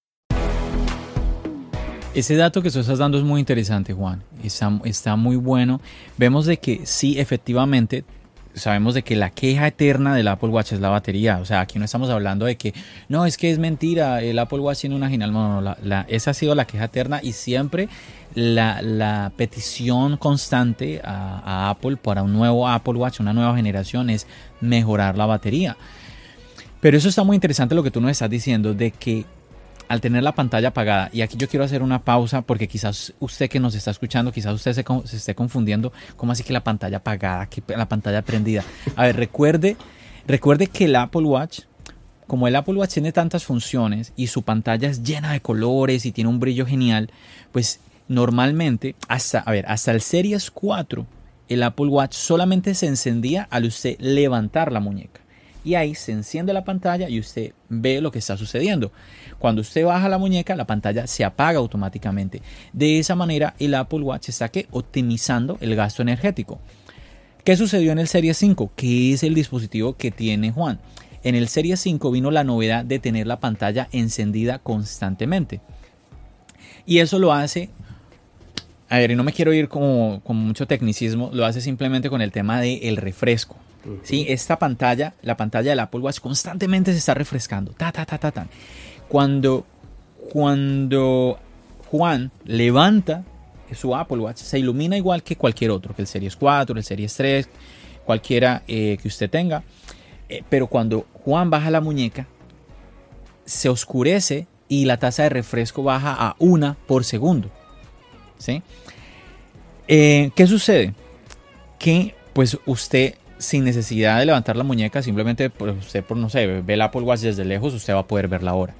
Ese dato que tú estás dando es muy interesante, Juan. Está, muy bueno. Vemos de que sí, efectivamente, sabemos de que la queja eterna del Apple Watch es la batería. O sea, aquí no estamos hablando de que, no, es que es mentira, el Apple Watch tiene una original. No, no, la- esa ha sido la queja eterna y siempre la, petición constante a Apple para un nuevo Apple Watch, una nueva generación, es mejorar la batería. Pero eso está muy interesante lo que tú nos estás diciendo, de que al tener la pantalla apagada, y aquí yo quiero hacer una pausa porque quizás usted que nos está escuchando, quizás usted se, se esté confundiendo, ¿cómo así que la pantalla apagada, la pantalla prendida? A ver, recuerde, recuerde que el Apple Watch, como el Apple Watch tiene tantas funciones y su pantalla es llena de colores y tiene un brillo genial, pues normalmente, hasta, a ver, hasta el Series 4, el Apple Watch solamente se encendía al usted levantar la muñeca y ahí se enciende la pantalla y usted ve lo que está sucediendo. Cuando usted baja la muñeca, la pantalla se apaga automáticamente. De esa manera, el Apple Watch está que optimizando el gasto energético. ¿Qué sucedió en el Serie 5? Que es el dispositivo que tiene Juan. En el Serie 5 vino la novedad de tener la pantalla encendida constantemente. Y eso lo hace, a ver, y no me quiero ir con mucho tecnicismo, lo hace simplemente con el tema del refresco. ¿Sí? Esta pantalla, la pantalla del Apple Watch constantemente se está refrescando. Ta, ta, ta, ta, ta. Cuando, cuando Juan levanta su Apple Watch, se ilumina igual que cualquier otro, que el Series 4, el Series 3, cualquiera eh, que usted tenga. Eh, pero cuando Juan baja la muñeca, se oscurece y la tasa de refresco baja a una por segundo. ¿sí? Eh, ¿Qué sucede? Que pues usted sin necesidad de levantar la muñeca, simplemente usted por no sé, ve el Apple Watch desde lejos, usted va a poder ver la hora.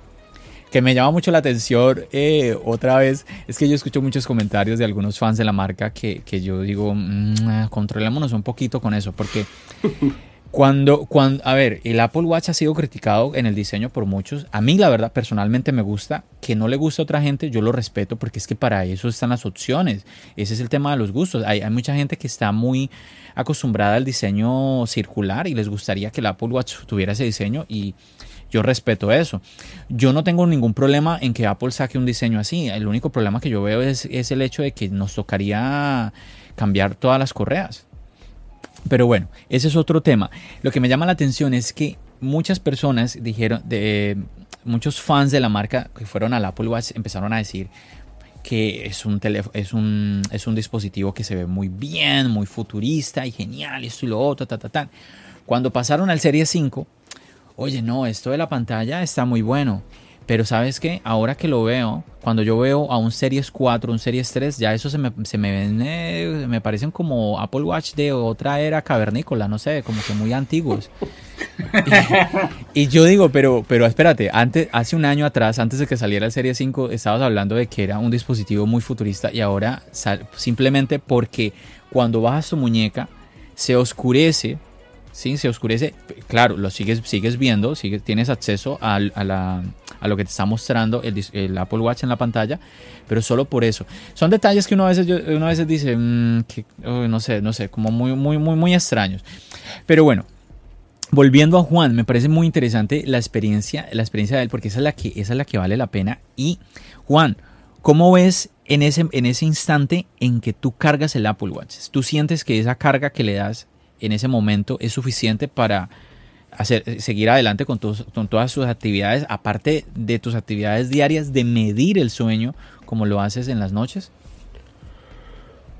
Que me llama mucho la atención eh, otra vez es que yo escucho muchos comentarios de algunos fans de la marca que, yo digo, mmm, controlémonos un poquito con eso, porque cuando, cuando, a ver, el Apple Watch ha sido criticado en el diseño por muchos. A mí, la verdad, personalmente me gusta. Que no le guste a otra gente, yo lo respeto porque es que para eso están las opciones. Ese es el tema de los gustos. Hay, hay mucha gente que está muy acostumbrada al diseño circular y les gustaría que el Apple Watch tuviera ese diseño y yo respeto eso. Yo no tengo ningún problema en que Apple saque un diseño así. El único problema que yo veo es, el hecho de que nos tocaría cambiar todas las correas. Pero bueno, ese es otro tema. Lo que me llama la atención es que muchas personas dijeron, de, muchos fans de la marca que fueron al Apple Watch empezaron a decir que es un, es un, es un dispositivo que se ve muy bien, muy futurista y genial, esto y lo otro, ta, ta, ta. Cuando pasaron al Serie 5, oye, no, esto de la pantalla está muy bueno. Pero sabes qué, ahora que lo veo, cuando yo veo a un Series 4, un Series 3, ya eso se me, se me ven, eh, me parecen como Apple Watch de otra era cavernícola, no sé, como que muy antiguos. y, yo digo, pero, pero espérate, antes, hace un año atrás, antes de que saliera el Series 5, estabas hablando de que era un dispositivo muy futurista y ahora simplemente porque cuando bajas tu muñeca se oscurece ¿sí? Se oscurece, claro, lo sigues, sigues viendo, sigues, tienes acceso a, lo que te está mostrando el, Apple Watch en la pantalla, pero solo por eso. Son detalles que uno a veces, uno a veces dice, mm, que, no sé, no sé, como muy, muy, muy, muy extraños. Pero bueno, volviendo a Juan, me parece muy interesante la experiencia, la experiencia de él, porque esa es la que, esa es la que vale la pena. Y Juan, ¿cómo ves en ese, en ese instante en que tú cargas el Apple Watch? ¿Tú sientes que esa carga que le das en ese momento es suficiente para hacer, seguir adelante con, con todas sus actividades, aparte de tus actividades diarias de medir el sueño como lo haces en las noches?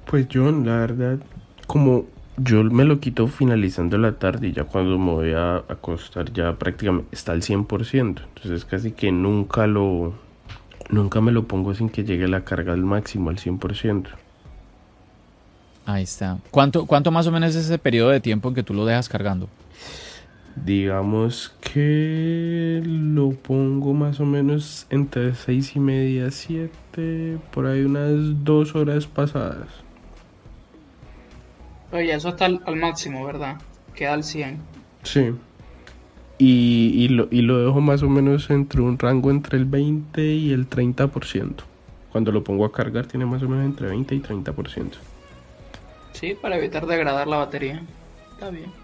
Pues yo, la verdad, como yo me lo quito finalizando la tarde y ya cuando me voy a acostar ya prácticamente está al 100%. Entonces casi que nunca lo, nunca me lo pongo sin que llegue la carga al máximo, al 100%. Ahí está. ¿Cuánto, ¿Cuánto más o menos es ese periodo de tiempo en que tú lo dejas cargando? Digamos que lo pongo más o menos entre seis y media, siete, por ahí unas dos horas pasadas. Oye, eso está al, máximo, ¿verdad? Queda al 100. Sí. Y, y, lo, y lo dejo más o menos entre un rango entre el 20 y el 30%. Cuando lo pongo a cargar tiene más o menos entre 20 y 30%. Sí, para evitar degradar la batería. Está bien.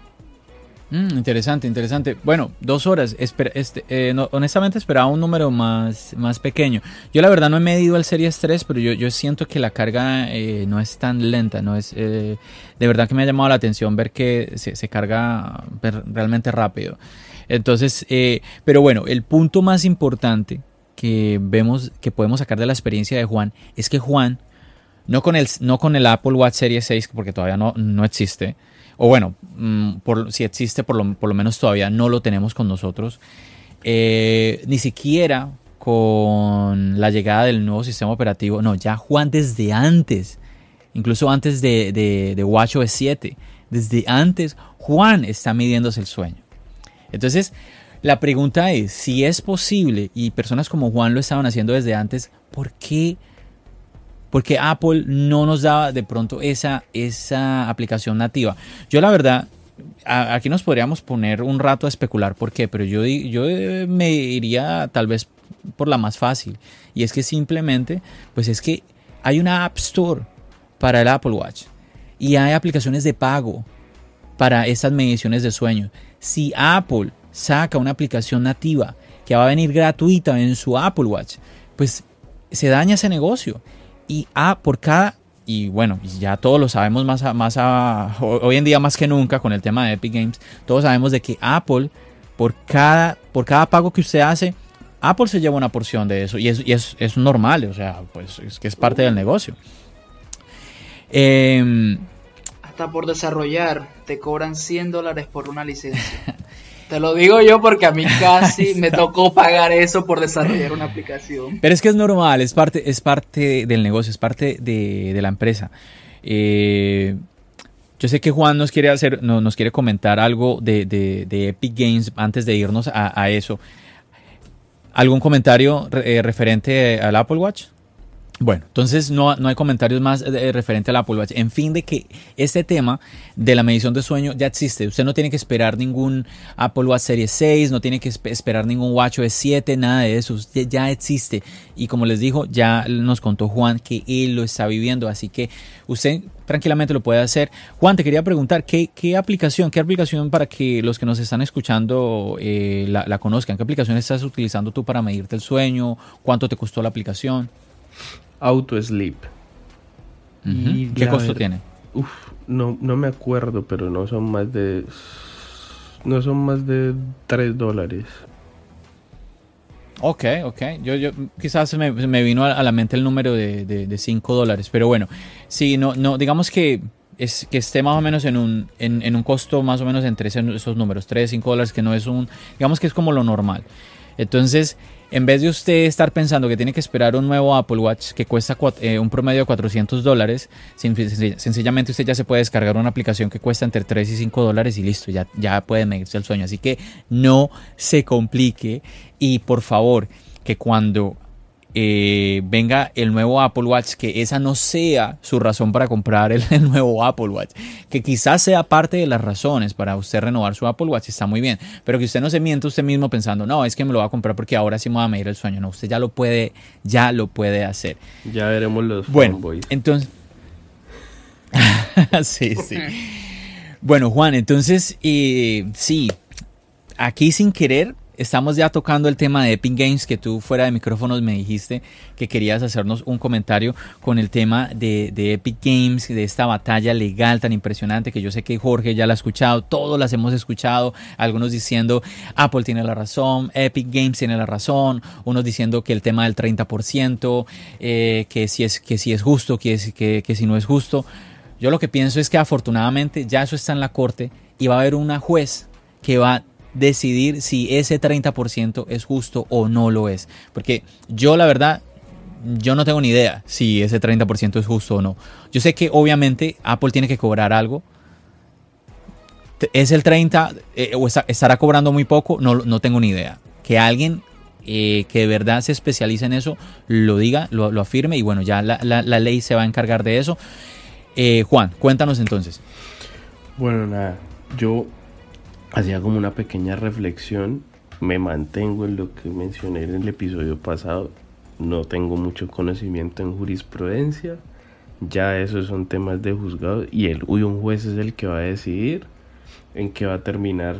Mm, interesante, interesante. Bueno, dos horas. este, eh, honestamente esperaba un número más, más pequeño. Yo la verdad no he medido el Series 3, pero yo, yo siento que la carga eh, no es tan lenta. No es, eh, de verdad que me ha llamado la atención ver que se, se carga realmente rápido. Entonces, pero bueno, el punto más importante que vemos, que podemos sacar de la experiencia de Juan, es que Juan no con el, no con el Apple Watch Series 6, porque todavía no, no existe. O bueno, mm, si existe, por lo, por lo, menos todavía no lo tenemos con nosotros. Eh, ni siquiera con la llegada del nuevo sistema operativo. No, ya Juan desde antes, incluso antes de, de, de WatchOS 7, desde antes, Juan está midiéndose el sueño. Entonces, la pregunta es, si es posible, y personas como Juan lo estaban haciendo desde antes, ¿por qué porque Apple no nos daba de pronto esa, esa aplicación nativa. Yo la verdad, aquí nos podríamos poner un rato a especular por qué, pero yo, yo me iría tal vez por la más fácil. Y es que simplemente, pues es que hay una App Store para el Apple Watch y hay aplicaciones de pago para estas mediciones de sueño. Si Apple saca una aplicación nativa que va a venir gratuita en su Apple Watch, pues se daña ese negocio. Y a, por cada, y bueno, ya todos lo sabemos más, más hoy en día más que nunca con el tema de Epic Games, todos sabemos de que Apple, por cada, por cada pago que usted hace, Apple se lleva una porción de eso y es, y es, es normal, o sea, pues es que es parte del negocio. Eh, Hasta por desarrollar te cobran 100 dólares por una licencia. Te lo digo yo porque a mí casi me tocó pagar eso por desarrollar una aplicación. Pero es que es normal, es parte, es parte del negocio, es parte de, de la empresa. Eh, yo sé que Juan nos quiere hacer, no, nos quiere comentar algo de, de, de, Epic Games antes de irnos a, a eso. ¿Algún comentario eh, referente al Apple Watch? Bueno, entonces no, no, hay comentarios más de, referente al Apple Watch. En fin, de que este tema de la medición de sueño ya existe. Usted no tiene que esperar ningún Apple Watch Series 6, no tiene que esperar ningún Watch OS 7, nada de eso. Ya existe. Y como les dijo, ya nos contó Juan que él lo está viviendo. Así que usted tranquilamente lo puede hacer. Juan, te quería preguntar, ¿qué, qué aplicación, qué aplicación para que los que nos están escuchando eh, la, la conozcan? ¿Qué aplicación estás utilizando tú para medirte el sueño? ¿Cuánto te costó la aplicación? Auto Sleep. Uh -huh. ¿Qué costo tiene? Uf, no, no me acuerdo, pero no son más de. No son más de 3 dólares. Ok, ok. Yo, yo quizás me, me vino a la mente el número de, de, de 5 dólares, pero bueno, sí, no, no, digamos que es que esté más o menos en un, en, en un costo más o menos entre esos números, 3, 5 dólares, que no es un, digamos que es como lo normal. Entonces, en vez de usted estar pensando que tiene que esperar un nuevo Apple Watch que cuesta eh, un promedio de 400 dólares, sencillamente usted ya se puede descargar una aplicación que cuesta entre 3 y 5 dólares y listo, ya, ya puede medirse el sueño. Así que no se complique y por favor que cuando eh, venga el nuevo Apple Watch, que esa no sea su razón para comprar el, el, nuevo Apple Watch, que quizás sea parte de las razones para usted renovar su Apple Watch, está muy bien, pero que usted no se miente usted mismo pensando, no, es que me lo va a comprar porque ahora sí me va a medir el sueño, no, usted ya lo puede, ya lo puede hacer. Ya veremos los bueno, fanboys. entonces, sí, sí. Bueno, Juan, entonces, eh, sí, aquí sin querer estamos ya tocando el tema de Epic Games, que tú fuera de micrófonos me dijiste que querías hacernos un comentario con el tema de, de, Epic Games, de esta batalla legal tan impresionante que yo sé que Jorge ya la ha escuchado, todos las hemos escuchado, algunos diciendo Apple tiene la razón, Epic Games tiene la razón, unos diciendo que el tema del 30%, eh, que, si es, que si es justo, que, es, que, que si no es justo. Yo lo que pienso es que afortunadamente ya eso está en la corte y va a haber una juez que va decidir si ese 30% es justo o no lo es. Porque yo la verdad, yo no tengo ni idea si ese 30% es justo o no. Yo sé que obviamente Apple tiene que cobrar algo. ¿Es el 30 eh, o estará cobrando muy poco? No, no tengo ni idea. Que alguien eh, que de verdad se especializa en eso lo diga, lo, lo afirme y bueno, ya la, la, la, ley se va a encargar de eso. Eh, Juan, cuéntanos entonces. Bueno, nada, yo hacía como una pequeña reflexión. Me mantengo en lo que mencioné en el episodio pasado. No tengo mucho conocimiento en jurisprudencia. Ya esos son temas de juzgado y el uy, un juez es el que va a decidir en qué va a terminar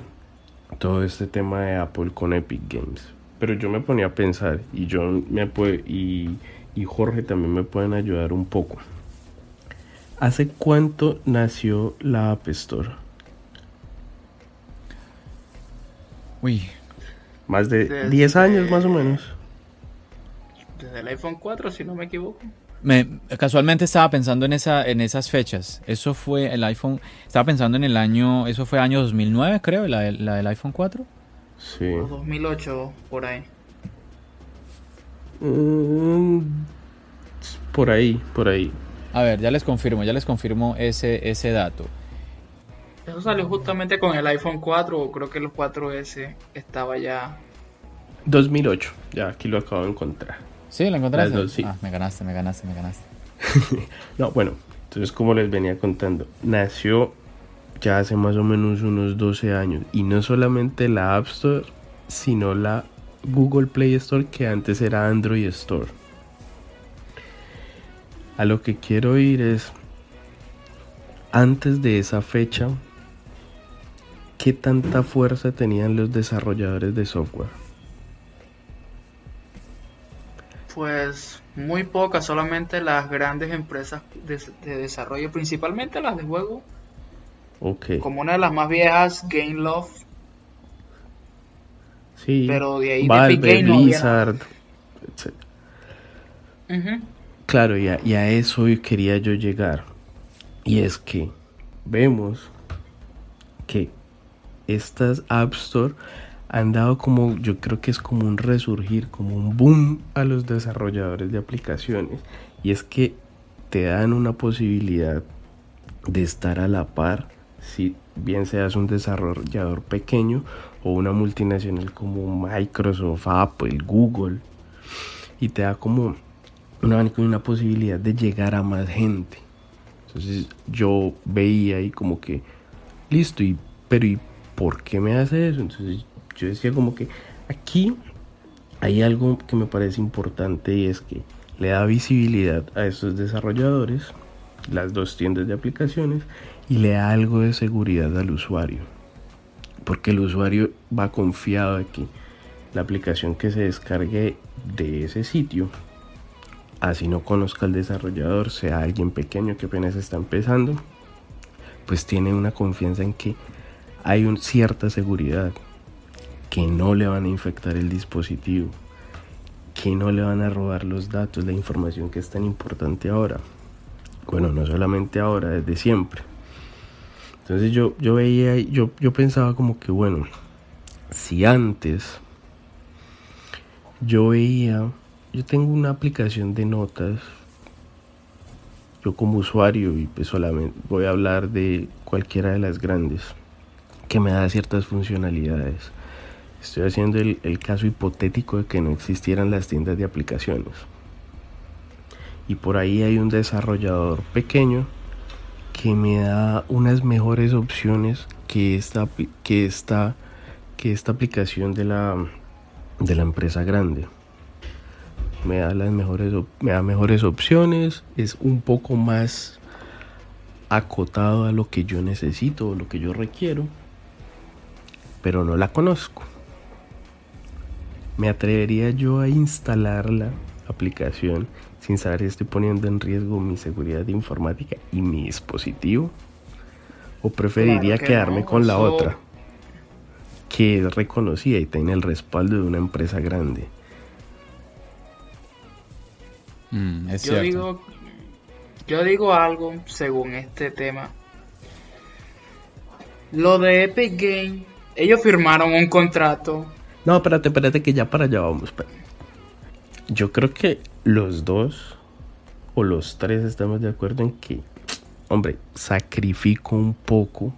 todo este tema de Apple con Epic Games. Pero yo me ponía a pensar y yo me puede, y, y Jorge también me pueden ayudar un poco. ¿Hace cuánto nació la App Store? Uy. Más de Desde 10 años más o menos. Desde el iPhone 4, si no me equivoco. Me, casualmente estaba pensando en, esa, en esas fechas. Eso fue el iPhone. Estaba pensando en el año. Eso fue año 2009, creo, la, la del iPhone 4. Sí. O 2008, por ahí. Mm, por ahí, por ahí. A ver, ya les confirmo, ya les confirmo ese, ese dato. Eso salió justamente con el iPhone 4, o creo que el 4S estaba ya. 2008, ya aquí lo acabo de encontrar. Sí, lo encontraste. Dos, sí. Ah, me ganaste, me ganaste, me ganaste. no, bueno, entonces como les venía contando, nació ya hace más o menos unos 12 años y no solamente la App Store, sino la Google Play Store que antes era Android Store. A lo que quiero ir es, antes de esa fecha, ¿qué tanta fuerza tenían los desarrolladores de software? Pues muy poca, solamente las grandes empresas de, de desarrollo, principalmente las de juego. Como una de las más viejas, Game Love. Sí. Pero de ahí de Valve, había Blizzard, etc. Claro, y a, y a eso quería yo llegar. Y es que vemos que estas App Store han dado como, yo creo que es como un resurgir, como un boom a los desarrolladores de aplicaciones. Y es que te dan una posibilidad de estar a la par, si bien seas un desarrollador pequeño o una multinacional como Microsoft, Apple, Google. Y te da como y una posibilidad de llegar a más gente. Entonces yo veía ahí como que, listo, y, pero ¿y por qué me hace eso? Entonces yo decía como que aquí hay algo que me parece importante y es que le da visibilidad a estos desarrolladores, las dos tiendas de aplicaciones, y le da algo de seguridad al usuario. Porque el usuario va confiado de que la aplicación que se descargue de ese sitio así no conozca al desarrollador, sea alguien pequeño que apenas está empezando, pues tiene una confianza en que hay un, cierta seguridad, que no le van a infectar el dispositivo, que no le van a robar los datos, la información que es tan importante ahora. Bueno, no solamente ahora, desde siempre. Entonces yo, yo veía, yo, yo pensaba como que, bueno, si antes yo veía yo tengo una aplicación de notas. Yo como usuario y pues solamente voy a hablar de cualquiera de las grandes que me da ciertas funcionalidades. Estoy haciendo el, el caso hipotético de que no existieran las tiendas de aplicaciones. Y por ahí hay un desarrollador pequeño que me da unas mejores opciones que esta, que esta, que esta aplicación de la, de la empresa grande me da las mejores me da mejores opciones es un poco más acotado a lo que yo necesito o lo que yo requiero pero no la conozco me atrevería yo a instalar la aplicación sin saber si estoy poniendo en riesgo mi seguridad informática y mi dispositivo o preferiría Claro que quedarme no, con la eso- otra que es reconocida y tiene el respaldo de una empresa grande Mm, es Yo cierto. digo, yo digo algo según este tema. Lo de Epic Game, ellos firmaron un contrato. No, espérate, espérate que ya para allá vamos. Yo creo que los dos o los tres estamos de acuerdo en que, hombre, sacrifico un poco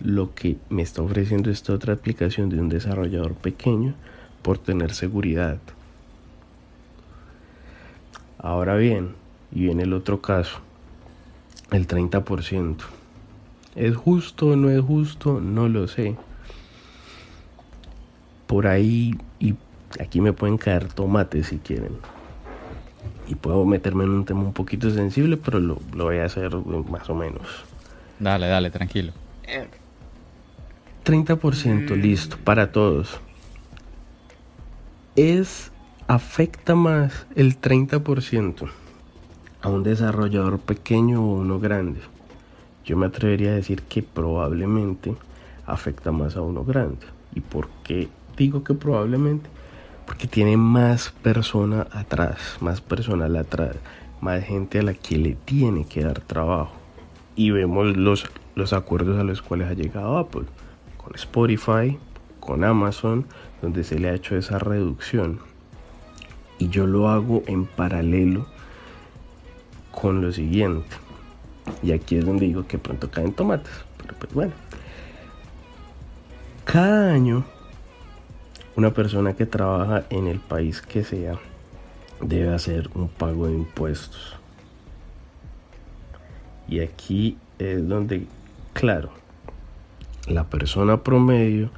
lo que me está ofreciendo esta otra aplicación de un desarrollador pequeño por tener seguridad. Ahora bien, y viene el otro caso, el 30%. ¿Es justo o no es justo? No lo sé por ahí y aquí me pueden caer tomates si quieren. Y puedo meterme en un tema un poquito sensible, pero lo, lo voy a hacer más o menos. Dale, dale, tranquilo. Eh, 30% listo para todos. Es afecta más el 30% a un desarrollador pequeño o uno grande. Yo me atrevería a decir que probablemente afecta más a uno grande. ¿Y por qué digo que probablemente? Porque tiene más persona atrás, más personal atrás, más gente a la que le tiene que dar trabajo. Y vemos los, los acuerdos a los cuales ha llegado Apple, con Spotify, con Amazon, donde se le ha hecho esa reducción. Y yo lo hago en paralelo con lo siguiente. Y aquí es donde digo que pronto caen tomates. Pero pues bueno. Cada año, una persona que trabaja en el país que sea debe hacer un pago de impuestos. Y aquí es donde, claro, la persona promedio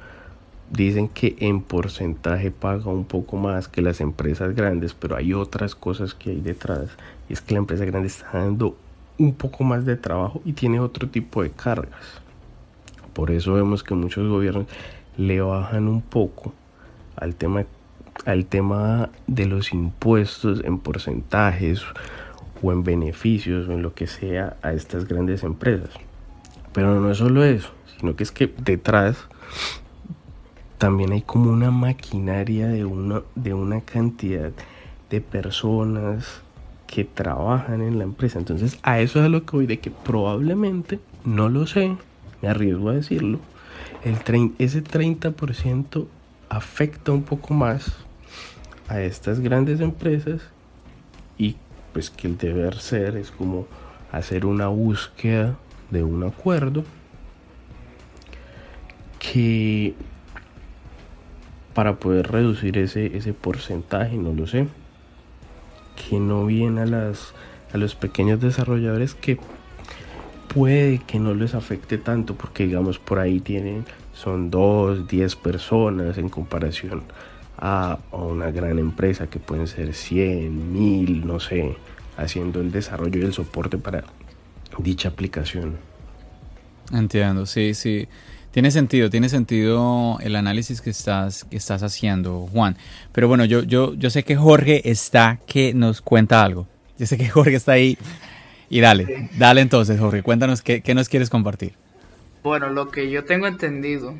dicen que en porcentaje paga un poco más que las empresas grandes, pero hay otras cosas que hay detrás. Y es que la empresa grande está dando un poco más de trabajo y tiene otro tipo de cargas. Por eso vemos que muchos gobiernos le bajan un poco al tema, al tema de los impuestos en porcentajes o en beneficios o en lo que sea a estas grandes empresas. Pero no es solo eso, sino que es que detrás también hay como una maquinaria de una, de una cantidad de personas que trabajan en la empresa. Entonces a eso es a lo que voy, de que probablemente, no lo sé, me arriesgo a decirlo, el ese 30% afecta un poco más a estas grandes empresas y pues que el deber ser es como hacer una búsqueda de un acuerdo que para poder reducir ese, ese porcentaje, no lo sé, que no viene a, las, a los pequeños desarrolladores que puede que no les afecte tanto porque digamos por ahí tienen son dos, diez personas en comparación a, una gran empresa que pueden ser 100, 1000, no sé, haciendo el desarrollo y el soporte para dicha aplicación. Entiendo, sí, sí. Tiene sentido, tiene sentido el análisis que estás, que estás haciendo, Juan. Pero bueno, yo, yo, yo sé que Jorge está que nos cuenta algo. Yo sé que Jorge está ahí. Y dale, dale entonces, Jorge, cuéntanos qué, qué nos quieres compartir. Bueno, lo que yo tengo entendido,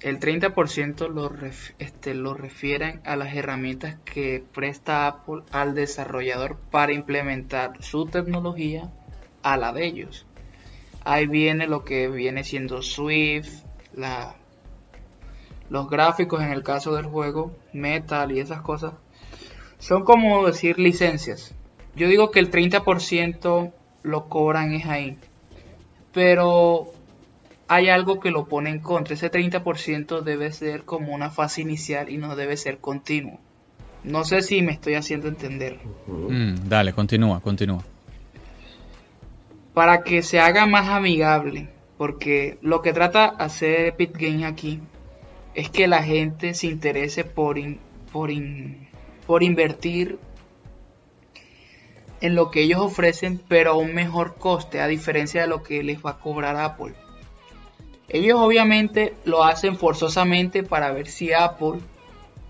el 30% lo, este, lo refieren a las herramientas que presta Apple al desarrollador para implementar su tecnología a la de ellos. Ahí viene lo que viene siendo Swift, la, los gráficos en el caso del juego, Metal y esas cosas. Son como decir licencias. Yo digo que el 30% lo cobran es ahí. Pero hay algo que lo pone en contra. Ese 30% debe ser como una fase inicial y no debe ser continuo. No sé si me estoy haciendo entender. Mm, dale, continúa, continúa para que se haga más amigable, porque lo que trata hacer Epic Games aquí es que la gente se interese por, por, por invertir en lo que ellos ofrecen, pero a un mejor coste, a diferencia de lo que les va a cobrar Apple. Ellos obviamente lo hacen forzosamente para ver si Apple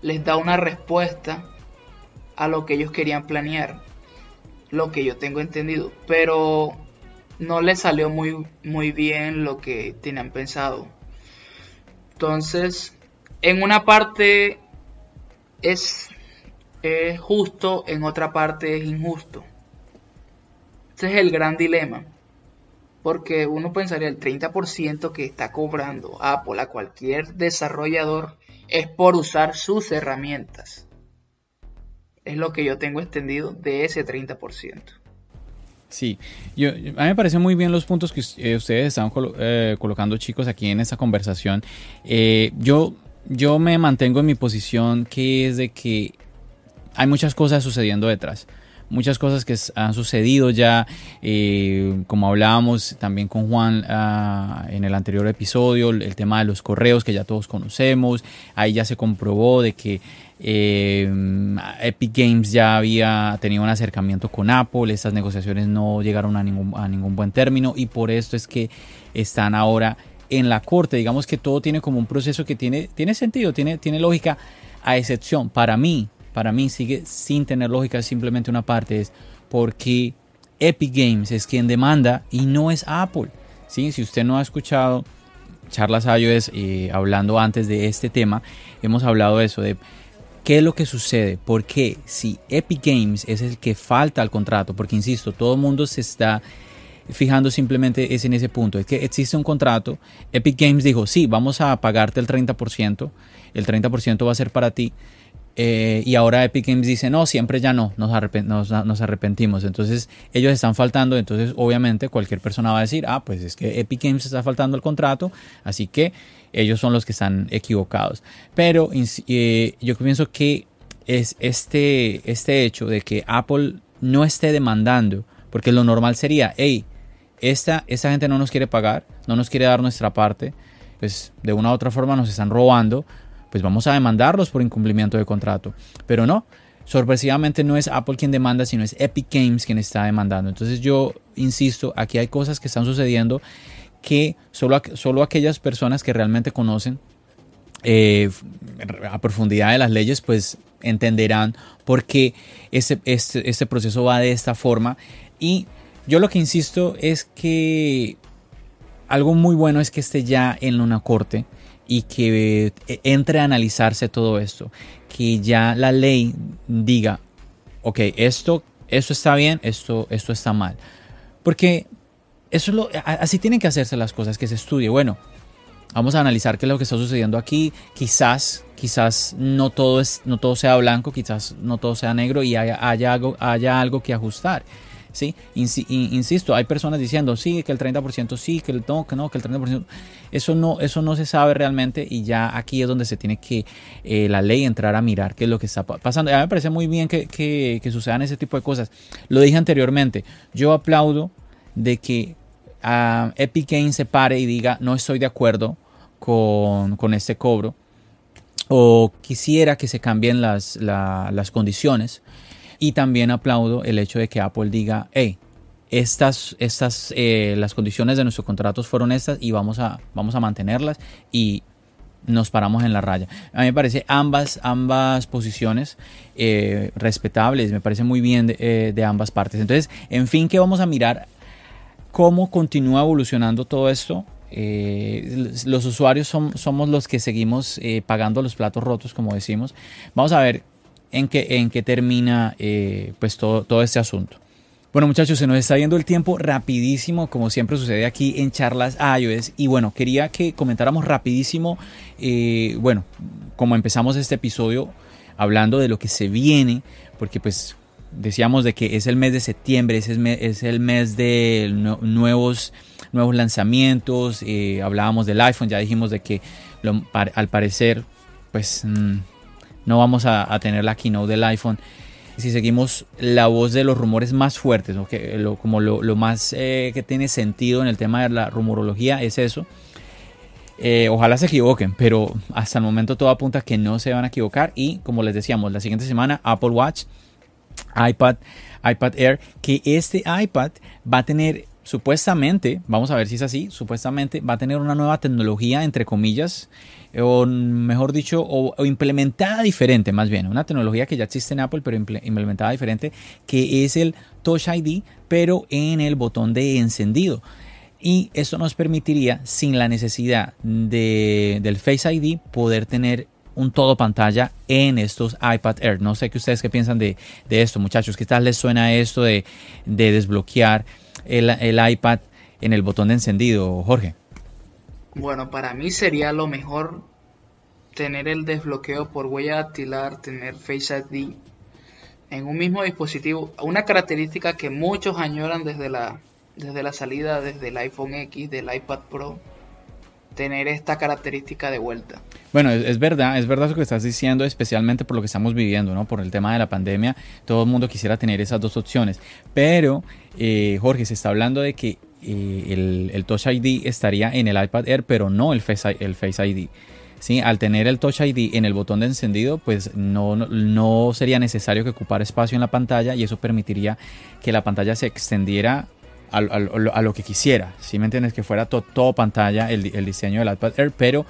les da una respuesta a lo que ellos querían planear. Lo que yo tengo entendido. Pero no le salió muy, muy bien lo que tenían pensado. Entonces, en una parte es, justo, en otra parte es injusto. Ese es el gran dilema. Porque uno pensaría el 30% que está cobrando Apple a cualquier desarrollador es por usar sus herramientas. Es lo que yo tengo extendido de ese 30%. Sí, a mí me parecen muy bien los puntos que eh, ustedes están eh, colocando, chicos, aquí en esta conversación. Eh, yo, yo me mantengo en mi posición que es de que hay muchas cosas sucediendo detrás muchas cosas que han sucedido ya, como hablábamos también con Juan ah, en el anterior episodio, el, tema de los correos que ya todos conocemos, ahí ya se comprobó de que eh, Epic Games ya había tenido un acercamiento con Apple, estas negociaciones no llegaron a ningún, a ningún buen término y por esto es que están ahora en la corte. Digamos que todo tiene como un proceso que tiene, tiene sentido, tiene, tiene lógica, a excepción, para mí, para mí sigue sin tener lógica, simplemente una parte es porque Epic Games es quien demanda y no es Apple. ¿sí? Si usted no ha escuchado charlas iOS eh, hablando antes de este tema, hemos hablado de eso, de ¿Qué es lo que sucede? Porque si Epic Games es el que falta al contrato, porque insisto, todo el mundo se está fijando simplemente es en ese punto, es que existe un contrato, Epic Games dijo, sí, vamos a pagarte el 30%, el 30% va a ser para ti, eh, y ahora Epic Games dice, no, siempre ya no, nos, arrepentimos. Entonces ellos están faltando, entonces obviamente cualquier persona va a decir, ah, pues es que Epic Games está faltando el contrato, así que ellos son los que están equivocados. Pero eh, yo pienso que es este, este hecho de que Apple no esté demandando, porque lo normal sería, hey, esta, esta gente no nos quiere pagar, no nos quiere dar nuestra parte, pues de una u otra forma nos están robando, pues vamos a demandarlos por incumplimiento de contrato. Pero no, sorpresivamente no es Apple quien demanda, sino es Epic Games quien está demandando. Entonces yo insisto, aquí hay cosas que están sucediendo que solo, solo aquellas personas que realmente conocen eh, a profundidad de las leyes, pues entenderán por qué este, este, proceso va de esta forma. Y yo lo que insisto es que algo muy bueno es que esté ya en una corte y que eh, entre a analizarse todo esto, que ya la ley diga, ok, esto, esto está bien, esto, esto está mal. Porque eso es lo, así tienen que hacerse las cosas, que se estudie. Bueno, vamos a analizar qué es lo que está sucediendo aquí. Quizás, quizás no todo, es, no todo sea blanco, quizás no todo sea negro y haya, algo, haya algo que ajustar. ¿Sí? Insisto, hay personas diciendo, sí, que el 30% sí, que el no, que no, que el 30%. Eso no, eso no se sabe realmente y ya aquí es donde se tiene que eh, la ley entrar a mirar qué es lo que está pasando. A mí me parece muy bien que, que, sucedan ese tipo de cosas. Lo dije anteriormente, yo aplaudo de que Epic Games se pare y diga no estoy de acuerdo con, con este cobro o quisiera que se cambien las, las condiciones y también aplaudo el hecho de que Apple diga hey estas, estas eh, las condiciones de nuestros contratos fueron estas y vamos a, vamos a mantenerlas y nos paramos en la raya. A mí me parece ambas, ambas posiciones eh, respetables, me parece muy bien de, eh, ambas partes. Entonces, en fin, que vamos a mirar cómo continúa evolucionando todo esto. Los usuarios somos los que seguimos pagando los platos rotos, como decimos. Vamos a ver en qué, en termina eh, pues todo, todo este asunto. Bueno muchachos, se nos está yendo el tiempo rapidísimo, como siempre sucede aquí en charlas iOS. Y bueno, quería que comentáramos rapidísimo, bueno, como empezamos este episodio hablando de lo que se viene, porque pues decíamos de que es el mes de septiembre, es el mes, es el mes de nuevos, nuevos lanzamientos, eh, hablábamos del iPhone, ya dijimos de que al parecer pues mm, no vamos a, tener la keynote del iPhone. Si seguimos la voz de los rumores más fuertes, como lo, más eh, que tiene sentido en el tema de la rumorología es eso. Eh, ojalá se equivoquen, pero hasta el momento todo apunta que no se van a equivocar. Y como les decíamos, la siguiente semana Apple Watch iPad, iPad Air, que este iPad va a tener supuestamente, vamos a ver si es así, supuestamente va a tener una nueva tecnología, entre comillas, o mejor dicho, o, implementada diferente, más bien, una tecnología que ya existe en Apple, pero implementada diferente, que es el Touch ID, pero en el botón de encendido. Y esto nos permitiría, sin la necesidad de, del Face ID, poder tener un todo pantalla en estos iPad Air. No sé qué ustedes qué piensan de, esto, muchachos. ¿Qué tal les suena esto de, desbloquear el, iPad en el botón de encendido, Jorge? Bueno, para mí sería lo mejor tener el desbloqueo por huella dactilar, tener Face ID en un mismo dispositivo. Una característica que muchos añoran desde la, desde la salida desde el iPhone X, del iPad Pro tener esta característica de vuelta. Bueno, es, verdad, es verdad lo que estás diciendo, especialmente por lo que estamos viviendo, ¿no? Por el tema de la pandemia, todo el mundo quisiera tener esas dos opciones. Pero, eh, Jorge, se está hablando de que el, el, Touch ID estaría en el iPad Air, pero no el Face, el Face ID. ¿Sí? Al tener el Touch ID en el botón de encendido, pues no, no, sería necesario que ocupara espacio en la pantalla y eso permitiría que la pantalla se extendiera a, lo que quisiera. Si me entiendes, que fuera todo pantalla el, diseño del iPad Air, pero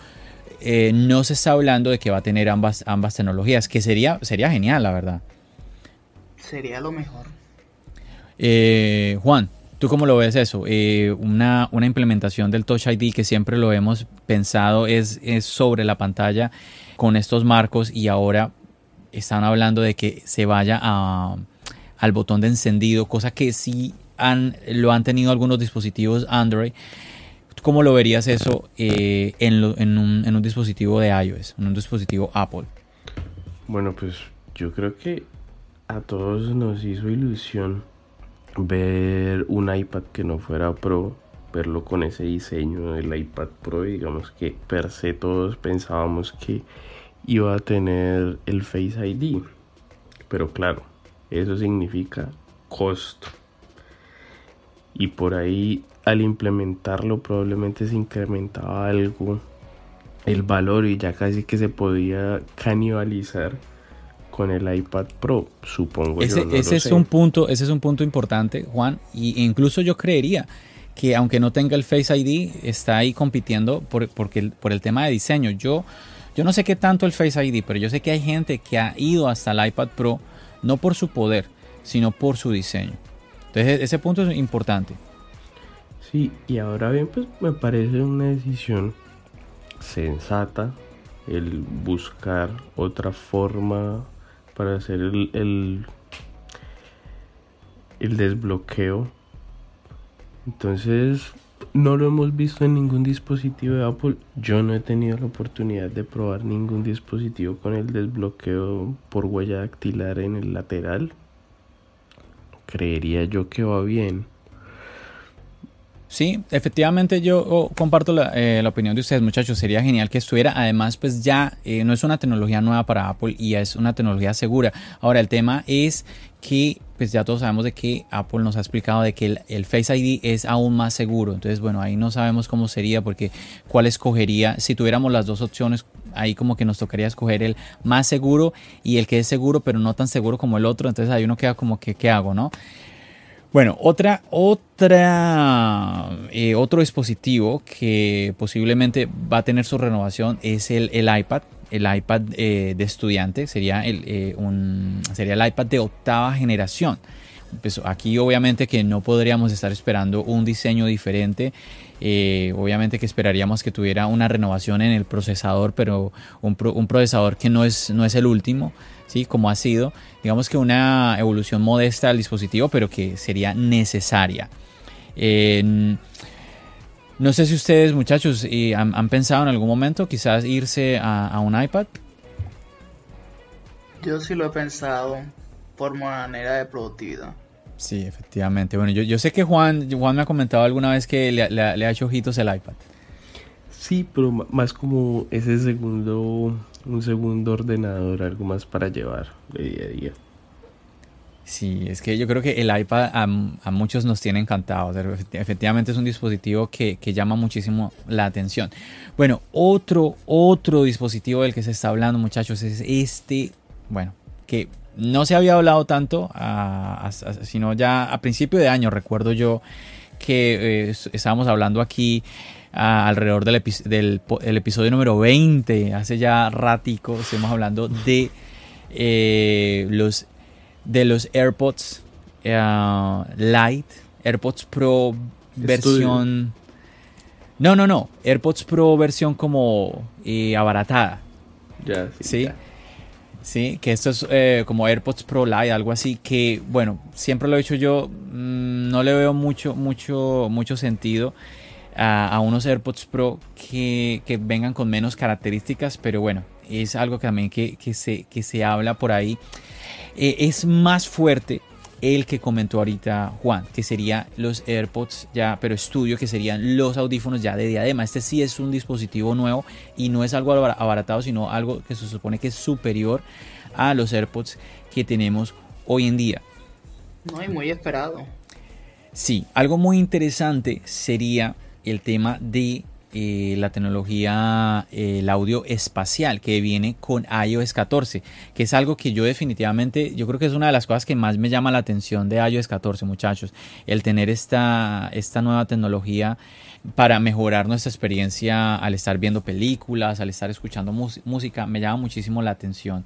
eh, no se está hablando de que va a tener ambas, ambas tecnologías, que sería, sería genial, la verdad. Sería lo mejor. Eh, Juan, ¿tú cómo lo ves eso? Eh, una, una, implementación del Touch ID que siempre lo hemos pensado es, es sobre la pantalla con estos marcos y ahora están hablando de que se vaya a, al botón de encendido, cosa que sí lo han tenido algunos dispositivos Android. ¿Cómo lo verías eso eh, en, un, en un dispositivo de iOS, en un dispositivo Apple? Bueno, pues yo creo que a todos nos hizo ilusión ver un iPad que no fuera Pro, verlo con ese diseño del iPad Pro, digamos que per se todos pensábamos que iba a tener el Face ID, pero claro, eso significa costo. Y por ahí al implementarlo probablemente se incrementaba algo el valor y ya casi que se podía canibalizar con el iPad Pro, supongo ese, yo. ese es un punto, ese es un punto importante, Juan, y incluso yo creería que aunque no tenga el Face ID, está ahí compitiendo por, porque, por el tema de diseño. Yo, yo no sé qué tanto el Face ID, pero yo sé que hay gente que ha ido hasta el iPad Pro no por su poder, sino por su diseño. Entonces ese punto es importante. Sí, y ahora bien, pues me parece una decisión sensata el buscar otra forma para hacer el, el, el desbloqueo. Entonces, no lo hemos visto en ningún dispositivo de Apple. Yo no he tenido la oportunidad de probar ningún dispositivo con el desbloqueo por huella dactilar en el lateral. Creería yo que va bien. Sí, efectivamente yo oh, comparto eh, la, opinión de ustedes muchachos, sería genial que estuviera, además pues ya eh, no es una tecnología nueva para Apple y es una tecnología segura. Ahora el tema es que pues ya todos sabemos de que Apple nos ha explicado de que el, Face ID es aún más seguro, entonces bueno, ahí no sabemos cómo sería porque cuál escogería, si tuviéramos las dos opciones, ahí como que nos tocaría escoger el más seguro y el que es seguro pero no tan seguro como el otro, entonces ahí uno queda como que, ¿qué hago, no? Bueno, otra, otra, eh, otro dispositivo que posiblemente va a tener su renovación es el, iPad. El iPad eh, de estudiante sería el, eh, un, sería el iPad de octava generación. Pues aquí obviamente que no podríamos estar esperando un diseño diferente. obviamente que esperaríamos que tuviera una renovación en el procesador, pero un, un procesador que no es, no es el último. ¿Sí? Como ha sido, digamos que una evolución modesta del dispositivo, pero que sería necesaria. no sé si ustedes, muchachos, han, pensado en algún momento quizás irse a, un iPad. Yo sí lo he pensado por manera de productividad. Sí, efectivamente. Bueno, yo, sé que Juan, Juan me ha comentado alguna vez que le, le ha hecho ojitos el iPad. Sí, pero más como ese segundo un segundo ordenador, algo más para llevar de día a día. Sí, es que yo creo que el iPad a, muchos nos tiene encantados. Efectivamente es un dispositivo que, llama muchísimo la atención. Bueno, otro, otro dispositivo del que se está hablando, muchachos, es este, bueno, que no se había hablado tanto, sino ya a principio de año, recuerdo yo que eh, estábamos hablando aquí alrededor del, del episodio número 20, hace ya ratico, estamos hablando de eh, los de los AirPods uh, Lite, AirPods Pro versión... No, no, no, AirPods Pro versión como eh, abaratada. Ya, sí. ¿sí? que esto es eh, como AirPods Pro Lite, algo así, que bueno, siempre lo he dicho yo, mm, no le veo mucho, mucho, mucho sentido a, unos AirPods Pro que, vengan con menos características, pero bueno, es algo también que, que, se, que se habla por ahí. Eh, es más fuerte el que comentó ahorita Juan, que sería los AirPods ya, pero estudio, que serían los audífonos ya de diadema. Este sí es un dispositivo nuevo y no es algo abaratado, sino algo que se supone que es superior a los AirPods que tenemos hoy en día. No, y muy esperado. Sí, algo muy interesante sería el tema de eh, la tecnología, el audio espacial que viene con iOS 14, que es algo que yo definitivamente, yo creo que es una de las cosas que más me llama la atención de iOS 14, muchachos, el tener esta, esta nueva tecnología para mejorar nuestra experiencia al estar viendo películas, al estar escuchando música, me llama muchísimo la atención.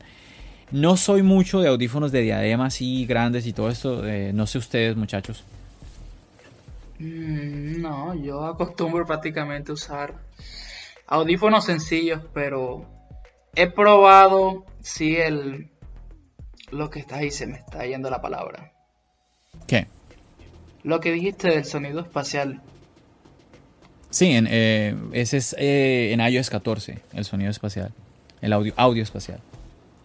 No soy mucho de audífonos de diadema así grandes y todo esto, eh, no sé ustedes muchachos. Mm, no, yo acostumbro prácticamente usar audífonos sencillos, pero he probado, sí, el... Lo que está ahí se me está yendo la palabra. ¿Qué? Lo que dijiste del sonido espacial. Sí, en, eh, ese es eh, en iOS 14, el sonido espacial, el audio, audio espacial.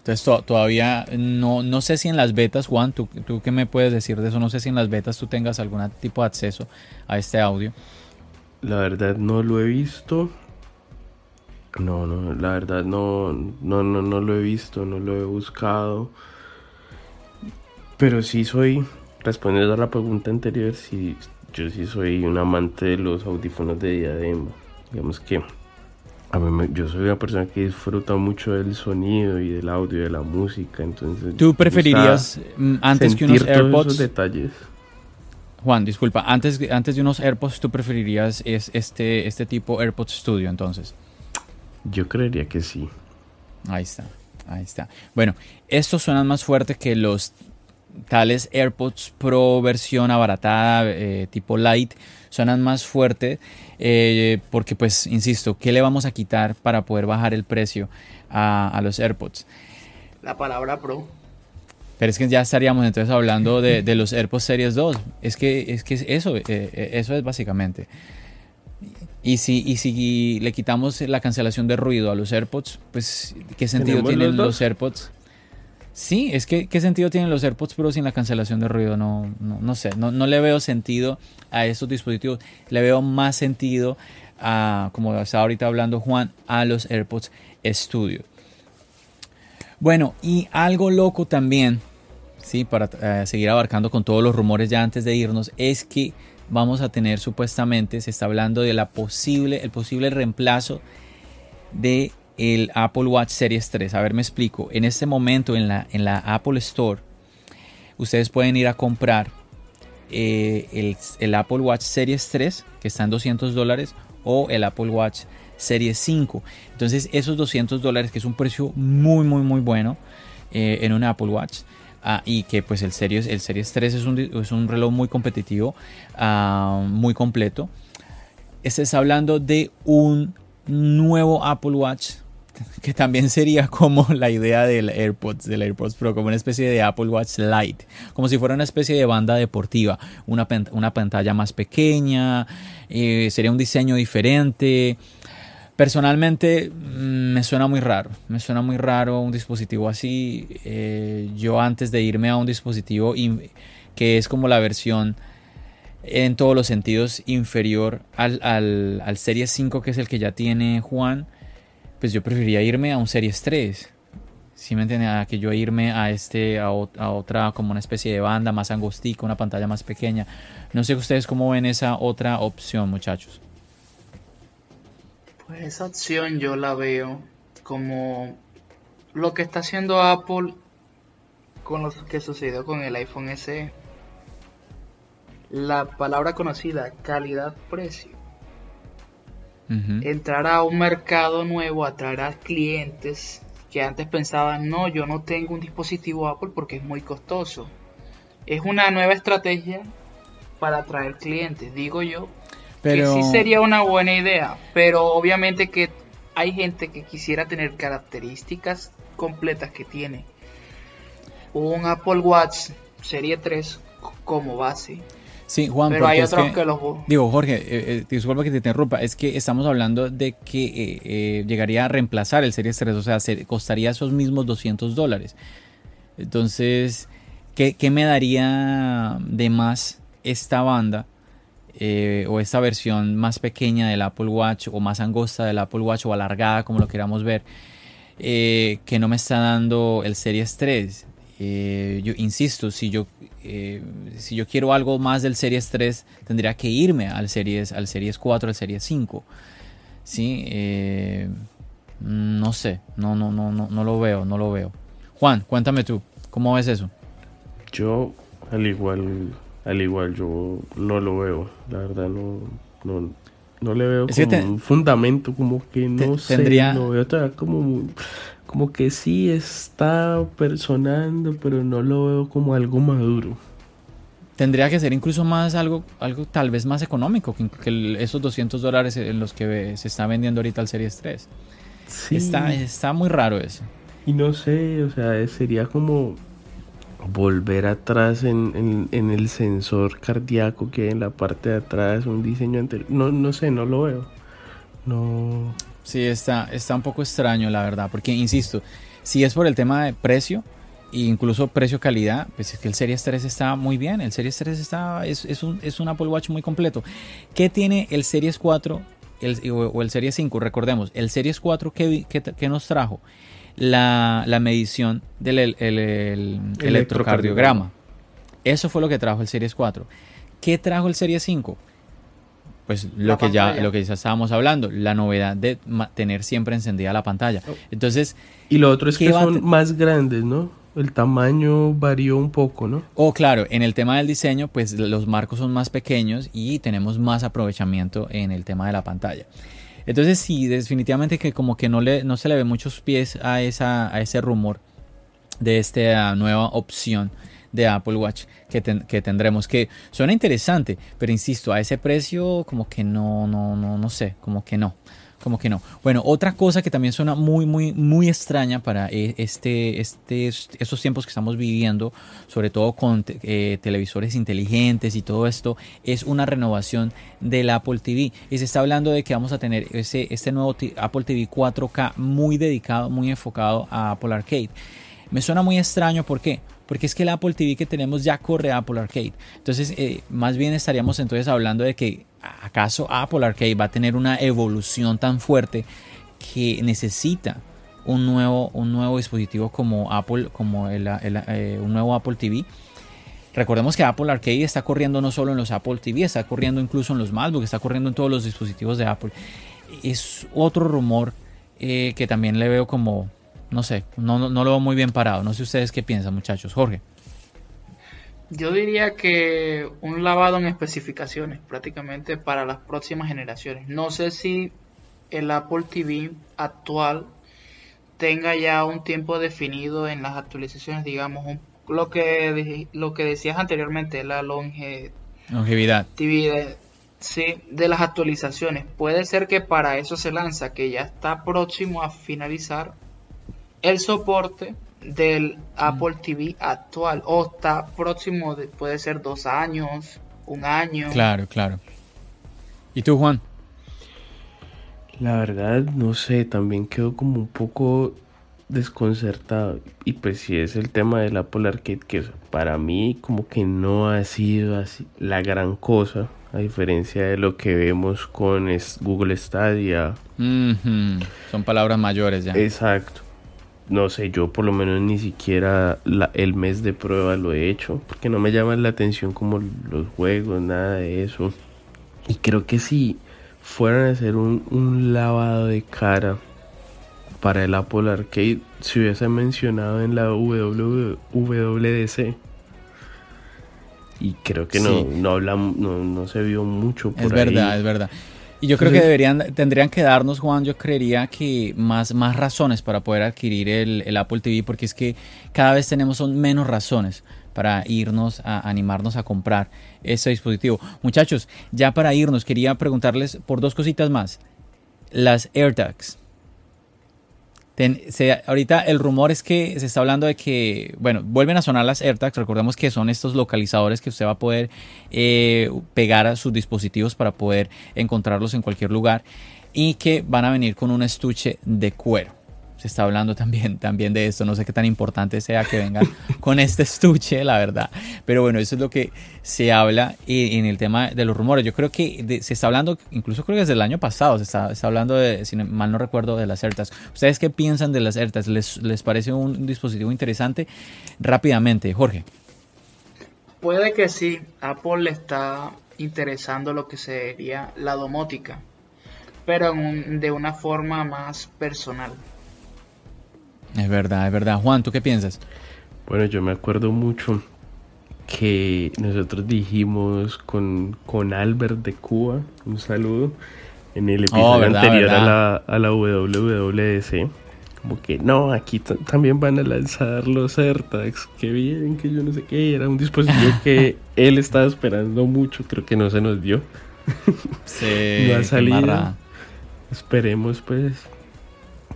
Entonces todavía no, no sé si en las betas, Juan, ¿tú, ¿tú qué me puedes decir de eso? No sé si en las betas tú tengas algún tipo de acceso a este audio. La verdad no lo he visto. No, no, la verdad no, no, no, no lo he visto, no lo he buscado. Pero sí soy, respondiendo a la pregunta anterior, sí, yo sí soy un amante de los audífonos de diadema. Digamos que a mí yo soy una persona que disfruta mucho del sonido y del audio, de la música, entonces... ¿Tú preferirías mm, antes que unos AirPods? detalles. Juan, disculpa, antes, antes de unos AirPods, ¿tú preferirías es este, este tipo AirPods Studio entonces? Yo creería que sí. Ahí está, ahí está. Bueno, estos suenan más fuerte que los tales AirPods Pro versión abaratada, eh, tipo Light, suenan más fuerte eh, porque pues, insisto, ¿qué le vamos a quitar para poder bajar el precio a, a los AirPods? La palabra Pro. Pero es que ya estaríamos entonces hablando de, de los AirPods Series 2. Es que, es que eso, eh, eso es básicamente. Y si, y si le quitamos la cancelación de ruido a los AirPods, pues ¿qué sentido tienen los, los, AirPods? Sí, es que ¿qué sentido tienen los AirPods Pro sin la cancelación de ruido? No, no, sé, no, no le veo sentido a estos dispositivos. Le veo más sentido a, como estaba ahorita hablando Juan, a los AirPods Studio. Bueno, y algo loco también, sí, para eh, seguir abarcando con todos los rumores ya antes de irnos, es que vamos a tener supuestamente, se está hablando de la posible, el posible reemplazo de el Apple Watch Series 3. A ver, me explico. En este momento en la, en la Apple Store, ustedes pueden ir a comprar eh, el, el, Apple Watch Series 3, que está en 200 dólares, o el Apple Watch Series 5. Entonces, esos 200 dólares, que es un precio muy, muy, muy bueno eh, en un Apple Watch, Ah, y que pues el Series, el Series 3 es un, es un reloj muy competitivo, uh, muy completo. Este está hablando de un nuevo Apple Watch que también sería como la idea del AirPods, del AirPods Pro, como una especie de Apple Watch Lite, como si fuera una especie de banda deportiva, una, una pantalla más pequeña, eh, sería un diseño diferente, Personalmente mm, me suena muy raro, me suena muy raro un dispositivo así. Eh, yo antes de irme a un dispositivo que es como la versión en todos los sentidos inferior al, al, al Series 5 que es el que ya tiene Juan, pues yo preferiría irme a un Series 3. Si me entienden, a que yo irme a este, a, a, otra, como una especie de banda más angostica, una pantalla más pequeña. No sé ustedes cómo ven esa otra opción, muchachos. Pues esa opción yo la veo como lo que está haciendo Apple con lo que sucedió con el iPhone SE. La palabra conocida, calidad-precio. Uh -huh. Entrar a un mercado nuevo, atraer a clientes que antes pensaban, no, yo no tengo un dispositivo Apple porque es muy costoso. Es una nueva estrategia para atraer clientes, digo yo, pero... Que sí sería una buena idea, pero obviamente que hay gente que quisiera tener características completas que tiene un Apple Watch Serie 3 como base. Sí, Juan, pero hay otros que, que, los... Digo, Jorge, eh, eh, disculpa que te interrumpa, es que estamos hablando de que eh, llegaría a reemplazar el Series 3, o sea, se, costaría esos mismos 200 dólares. Entonces, ¿qué, ¿qué, me daría de más esta banda o esta versión más pequeña del Apple Watch o más angosta del Apple Watch o alargada como lo queramos ver eh, que no me está dando el Series 3 eh, yo insisto si yo eh, si yo quiero algo más del Series 3 tendría que irme al Series al Series 4 al Series 5 sí eh, no sé no no no no no lo veo no lo veo. Juan cuéntame tú cómo ves eso yo al igual al igual yo no lo veo, la verdad no, no, no le veo Es como que te- un fundamento, como que no te- sé, tendría- lo veo todavía como, como que sí está personando, pero no lo veo como algo maduro. Tendría que ser incluso más algo, algo tal vez más económico que, que el- esos 200 dólares en los que se está vendiendo ahorita el Series 3. Sí, Está, está muy raro eso. y no sé, o sea, sería como volver atrás en, en, en el sensor cardíaco que hay en la parte de atrás, un diseño anterior, no, no sé, no lo veo. No, Sí, está, está un poco extraño, la verdad, porque, insisto, si es por el tema de precio, e incluso precio-calidad, pues es que el Series 3 está muy bien, el Series 3 está, es, es, un, es un Apple Watch muy completo. ¿Qué tiene el Series 4 el, o, o el Series 5? Recordemos, el Series 4, ¿qué, qué, qué nos trajo? La, la medición del el- el- el electrocardiograma. Eso fue lo que trajo el Series 4. ¿Qué trajo el Series 5? Pues lo La que ya lo que ya estábamos hablando, la novedad de tener siempre encendida la pantalla. Oh. Entonces, Y lo otro es ¿Qué que son más grandes, ¿no? el tamaño varió un poco, ¿no? Oh, claro, en el tema del diseño, pues los marcos son más pequeños y tenemos más aprovechamiento en el tema de la pantalla. Entonces sí, definitivamente que como que no, le, no se le ve muchos pies a, esa, a ese rumor de esta nueva opción de Apple Watch que, que, tendremos que suena interesante pero insisto a ese precio como que no no no no sé como que no como que no. Bueno, otra cosa que también suena muy, muy, muy extraña para e, este, este, estos tiempos que estamos viviendo, sobre todo con eh, televisores inteligentes y todo esto, es una renovación del Apple TV. Y se está hablando de que vamos a tener ese, este nuevo Apple TV 4K muy dedicado, muy enfocado a Apple Arcade. Me suena muy extraño, ¿por qué? Porque es que el Apple TV que tenemos ya corre Apple Arcade. Entonces, eh, más bien estaríamos entonces hablando de que acaso Apple Arcade va a tener una evolución tan fuerte que necesita un nuevo, un nuevo dispositivo como Apple, como eh, un nuevo Apple TV. Recordemos que Apple Arcade está corriendo no solo en los Apple TV, está corriendo incluso en los MacBook, está corriendo en todos los dispositivos de Apple. Es otro rumor eh, que también le veo como, no sé, no, no, lo veo muy bien parado. No sé ustedes qué piensan, muchachos. Jorge. Yo diría que un lavado en especificaciones prácticamente para las próximas generaciones. No sé si el Apple TV actual tenga ya un tiempo definido en las actualizaciones, digamos, lo que lo que decías anteriormente, la longevidad. sí, de las actualizaciones. Puede ser que para eso se lanza, que ya está próximo a finalizar el soporte del Apple TV actual o está próximo, de, puede ser dos años, un año. Claro, claro. ¿Y tú, Juan? La verdad, no sé, también quedo como un poco desconcertado. Y pues si es el tema del Apple Arcade, que para mí como que no ha sido así la gran cosa, a diferencia de lo que vemos con Google Stadia. Son palabras mayores ya. Exacto no sé, yo por lo menos ni siquiera el mes de prueba lo he hecho, porque no me llaman la atención como los juegos, nada de eso. Y creo que si fueran a hacer un, lavado de cara para el Apple Arcade, se hubiese mencionado en la WWDC. Y creo que no, no, hablamos, no, no se vio mucho por Es verdad, es verdad. Y yo creo que deberían, tendrían que darnos, Juan, yo creería que más, más razones para poder adquirir el, Apple TV, porque es que cada vez tenemos son menos razones para irnos a animarnos a comprar ese dispositivo. Muchachos, ya para irnos, quería preguntarles por dos cositas más. Las AirTags ahorita el rumor es que se está hablando de que, bueno, vuelven a sonar las AirTags. Recordemos que son estos localizadores que usted va a poder eh, pegar a sus dispositivos para poder encontrarlos en cualquier lugar y que van a venir con un estuche de cuero se está hablando también, también de esto. No sé qué tan importante sea que vengan con este estuche, la verdad. Pero bueno, eso es lo que se habla en el tema de los rumores. Yo creo que se está hablando, incluso creo que desde el año pasado, se está, hablando de, si mal no recuerdo, de las ERTAS. ¿Ustedes qué piensan de las ERTAS? ¿Les, les parece un dispositivo interesante? Rápidamente, Jorge. Puede que sí. Apple le está interesando lo que sería la domótica, pero de una forma más personal. Es verdad, es verdad. Juan, ¿tú qué piensas? Bueno, yo me acuerdo mucho que nosotros dijimos con, con Albert de Cuba, un saludo, en el oh, episodio anterior A, la, a la WWDC. Como que no, aquí también van a lanzar los AirTags. Que bien, que yo no sé qué. Era un dispositivo que él estaba esperando mucho. Creo que no se nos dio. Sí, no ha salido. Esperemos, pues,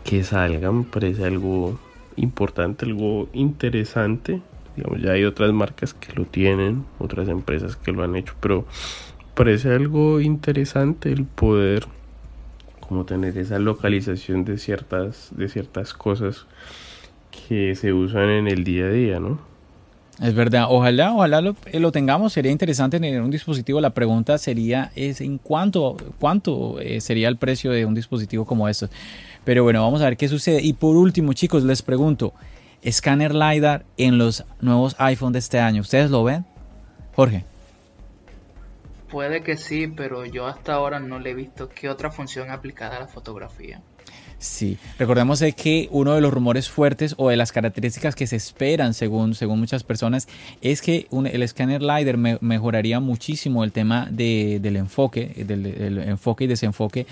que salgan, parece algo importante, algo interesante. Digamos, ya hay otras marcas que lo tienen, otras empresas que lo han hecho, pero parece algo interesante el poder como tener esa localización de ciertas de ciertas cosas que se usan en el día a día, ¿no? Es verdad, ojalá, ojalá lo, lo, tengamos, sería interesante tener un dispositivo. La pregunta sería es en cuánto, cuánto eh, sería el precio de un dispositivo como estos. Pero bueno, vamos a ver qué sucede. Y por último, chicos, les pregunto, escáner LiDAR en los nuevos iPhone de este año, ¿ustedes lo ven? Jorge. Puede que sí, pero yo hasta ahora no le he visto qué otra función aplicada a la fotografía. Sí, recordemos que uno de los rumores fuertes o de las características que se esperan según, según muchas personas es que el escáner LiDAR mejoraría muchísimo el tema del enfoque, del, enfoque y desenfoque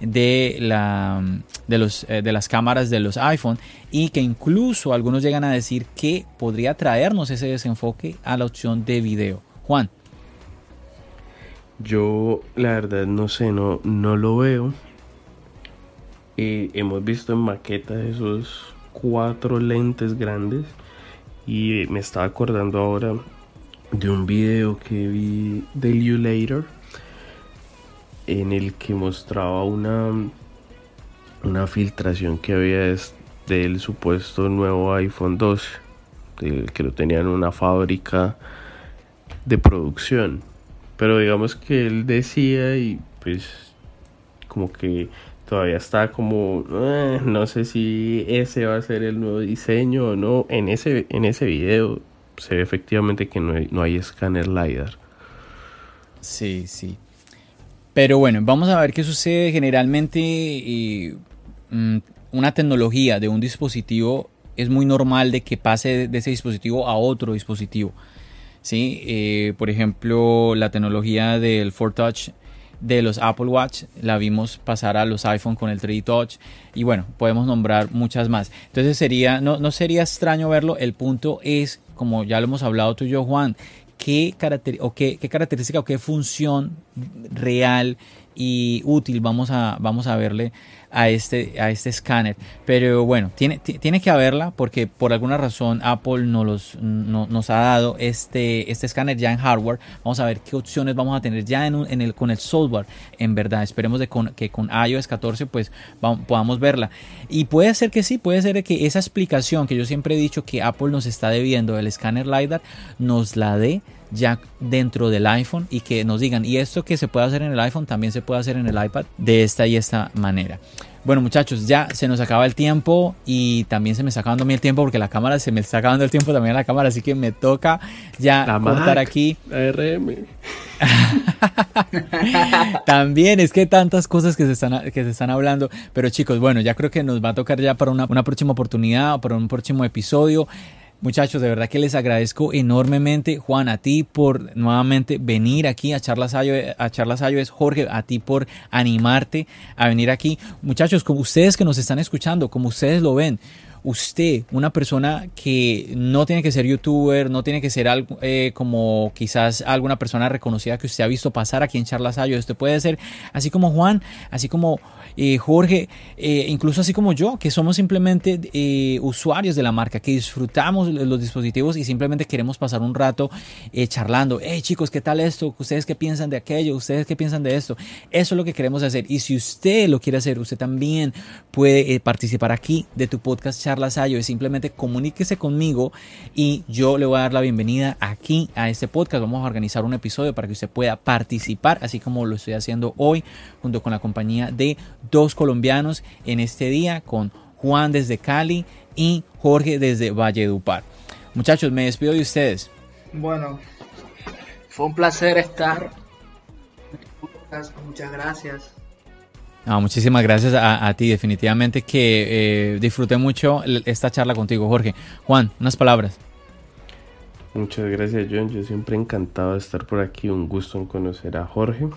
de, la, de, los, eh, de las cámaras de los iPhone y que incluso algunos llegan a decir que podría traernos ese desenfoque a la opción de video. Juan. Yo la verdad no sé, no, no lo veo hemos visto en maqueta esos cuatro lentes grandes y me estaba acordando ahora de un video que vi de You Later en el que mostraba una una filtración que había del supuesto nuevo iPhone 12 que lo tenían en una fábrica de producción. Pero digamos que él decía y pues como que todavía está como eh, no sé si ese va a ser el nuevo diseño o no en ese en ese video se ve efectivamente que no hay, no hay escáner lidar. Sí sí pero bueno vamos a ver qué sucede. Generalmente mm, una tecnología de un dispositivo es muy normal de que pase de ese dispositivo a otro dispositivo sí eh, por ejemplo la tecnología del Ford Touch de los Apple Watch, la vimos pasar a los iPhone con el 3D Touch y bueno, podemos nombrar muchas más. Entonces sería, no, no sería extraño verlo, el punto es, como ya lo hemos hablado tú y yo Juan, qué, o qué, qué característica o qué función real y útil vamos a, vamos a verle a este, a este escáner. Pero bueno, tiene, tiene que haberla porque por alguna razón Apple no los, nos ha dado este, este escáner ya en hardware. Vamos a ver qué opciones vamos a tener ya en, en el, con el software. En verdad, esperemos de que con iOS 14 pues podamos verla. Y puede ser que sí, puede ser que esa explicación que yo siempre he dicho que Apple nos está debiendo del escáner LiDAR nos la dé ya dentro del iPhone y que nos digan, y esto que se puede hacer en el iPhone también se puede hacer en el iPad de esta y esta manera. Bueno muchachos, ya se nos acaba el tiempo y también se me está acabando el tiempo porque la cámara se me está acabando el tiempo también a la cámara, así que me toca ya cortar aquí. ARM. también es que tantas cosas que se, están, que se están hablando, pero chicos, bueno, ya creo que nos va a tocar ya para una, una próxima oportunidad o para un próximo episodio. Muchachos, de verdad que les agradezco enormemente, Juan, a ti por nuevamente venir aquí a Charlas Ayo, a Charlas es Jorge, a ti por animarte a venir aquí. Muchachos, como ustedes que nos están escuchando, como ustedes lo ven, usted, una persona que no tiene que ser youtuber, no tiene que ser algo, eh, como quizás alguna persona reconocida que usted ha visto pasar aquí en Charlas Ayo, usted puede ser así como Juan, así como eh, Jorge, eh, incluso así como yo, que somos simplemente usuarios de la marca, que disfrutamos los dispositivos y simplemente queremos pasar un rato charlando. Hey chicos, ¿qué tal esto? ¿Ustedes qué piensan de aquello? ¿Ustedes qué piensan de esto? Eso es lo que queremos hacer. Y si usted lo quiere hacer, usted también puede participar aquí de tu podcast Charlas Ayo. Simplemente comuníquese conmigo y yo le voy a dar la bienvenida aquí a este podcast. Vamos a organizar un episodio para que usted pueda participar, así como lo estoy haciendo hoy junto con la compañía de dos colombianos en este día con Juan desde Cali y Jorge desde Valledupar. Muchachos, me despido de ustedes. Bueno, fue un placer estar. Muchas gracias. Muchísimas gracias a, ti, definitivamente que eh, disfruté mucho esta charla contigo, Jorge. Juan, unas palabras. Muchas gracias, John. Yo siempre encantado de estar por aquí. Un gusto en conocer a Jorge.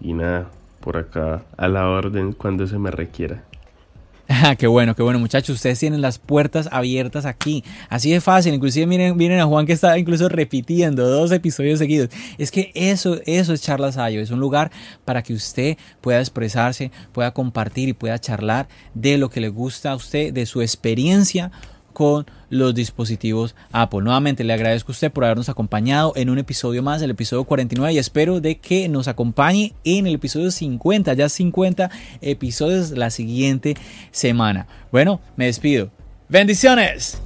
Y nada, por acá a la orden cuando se me requiera. Ah, qué bueno, qué bueno, muchachos. Ustedes tienen las puertas abiertas aquí. Así de fácil. Inclusive miren, a Juan que está incluso repitiendo dos episodios seguidos. Es que eso, eso es Charlas Ayo. Es un lugar para que usted pueda expresarse, pueda compartir y pueda charlar de lo que le gusta a usted, de su experiencia con los dispositivos Apple. Nuevamente le agradezco a usted por habernos acompañado en un episodio más, el episodio 49 y espero de que nos acompañe en el episodio 50, ya 50 episodios la siguiente semana. Bueno, me despido. Bendiciones.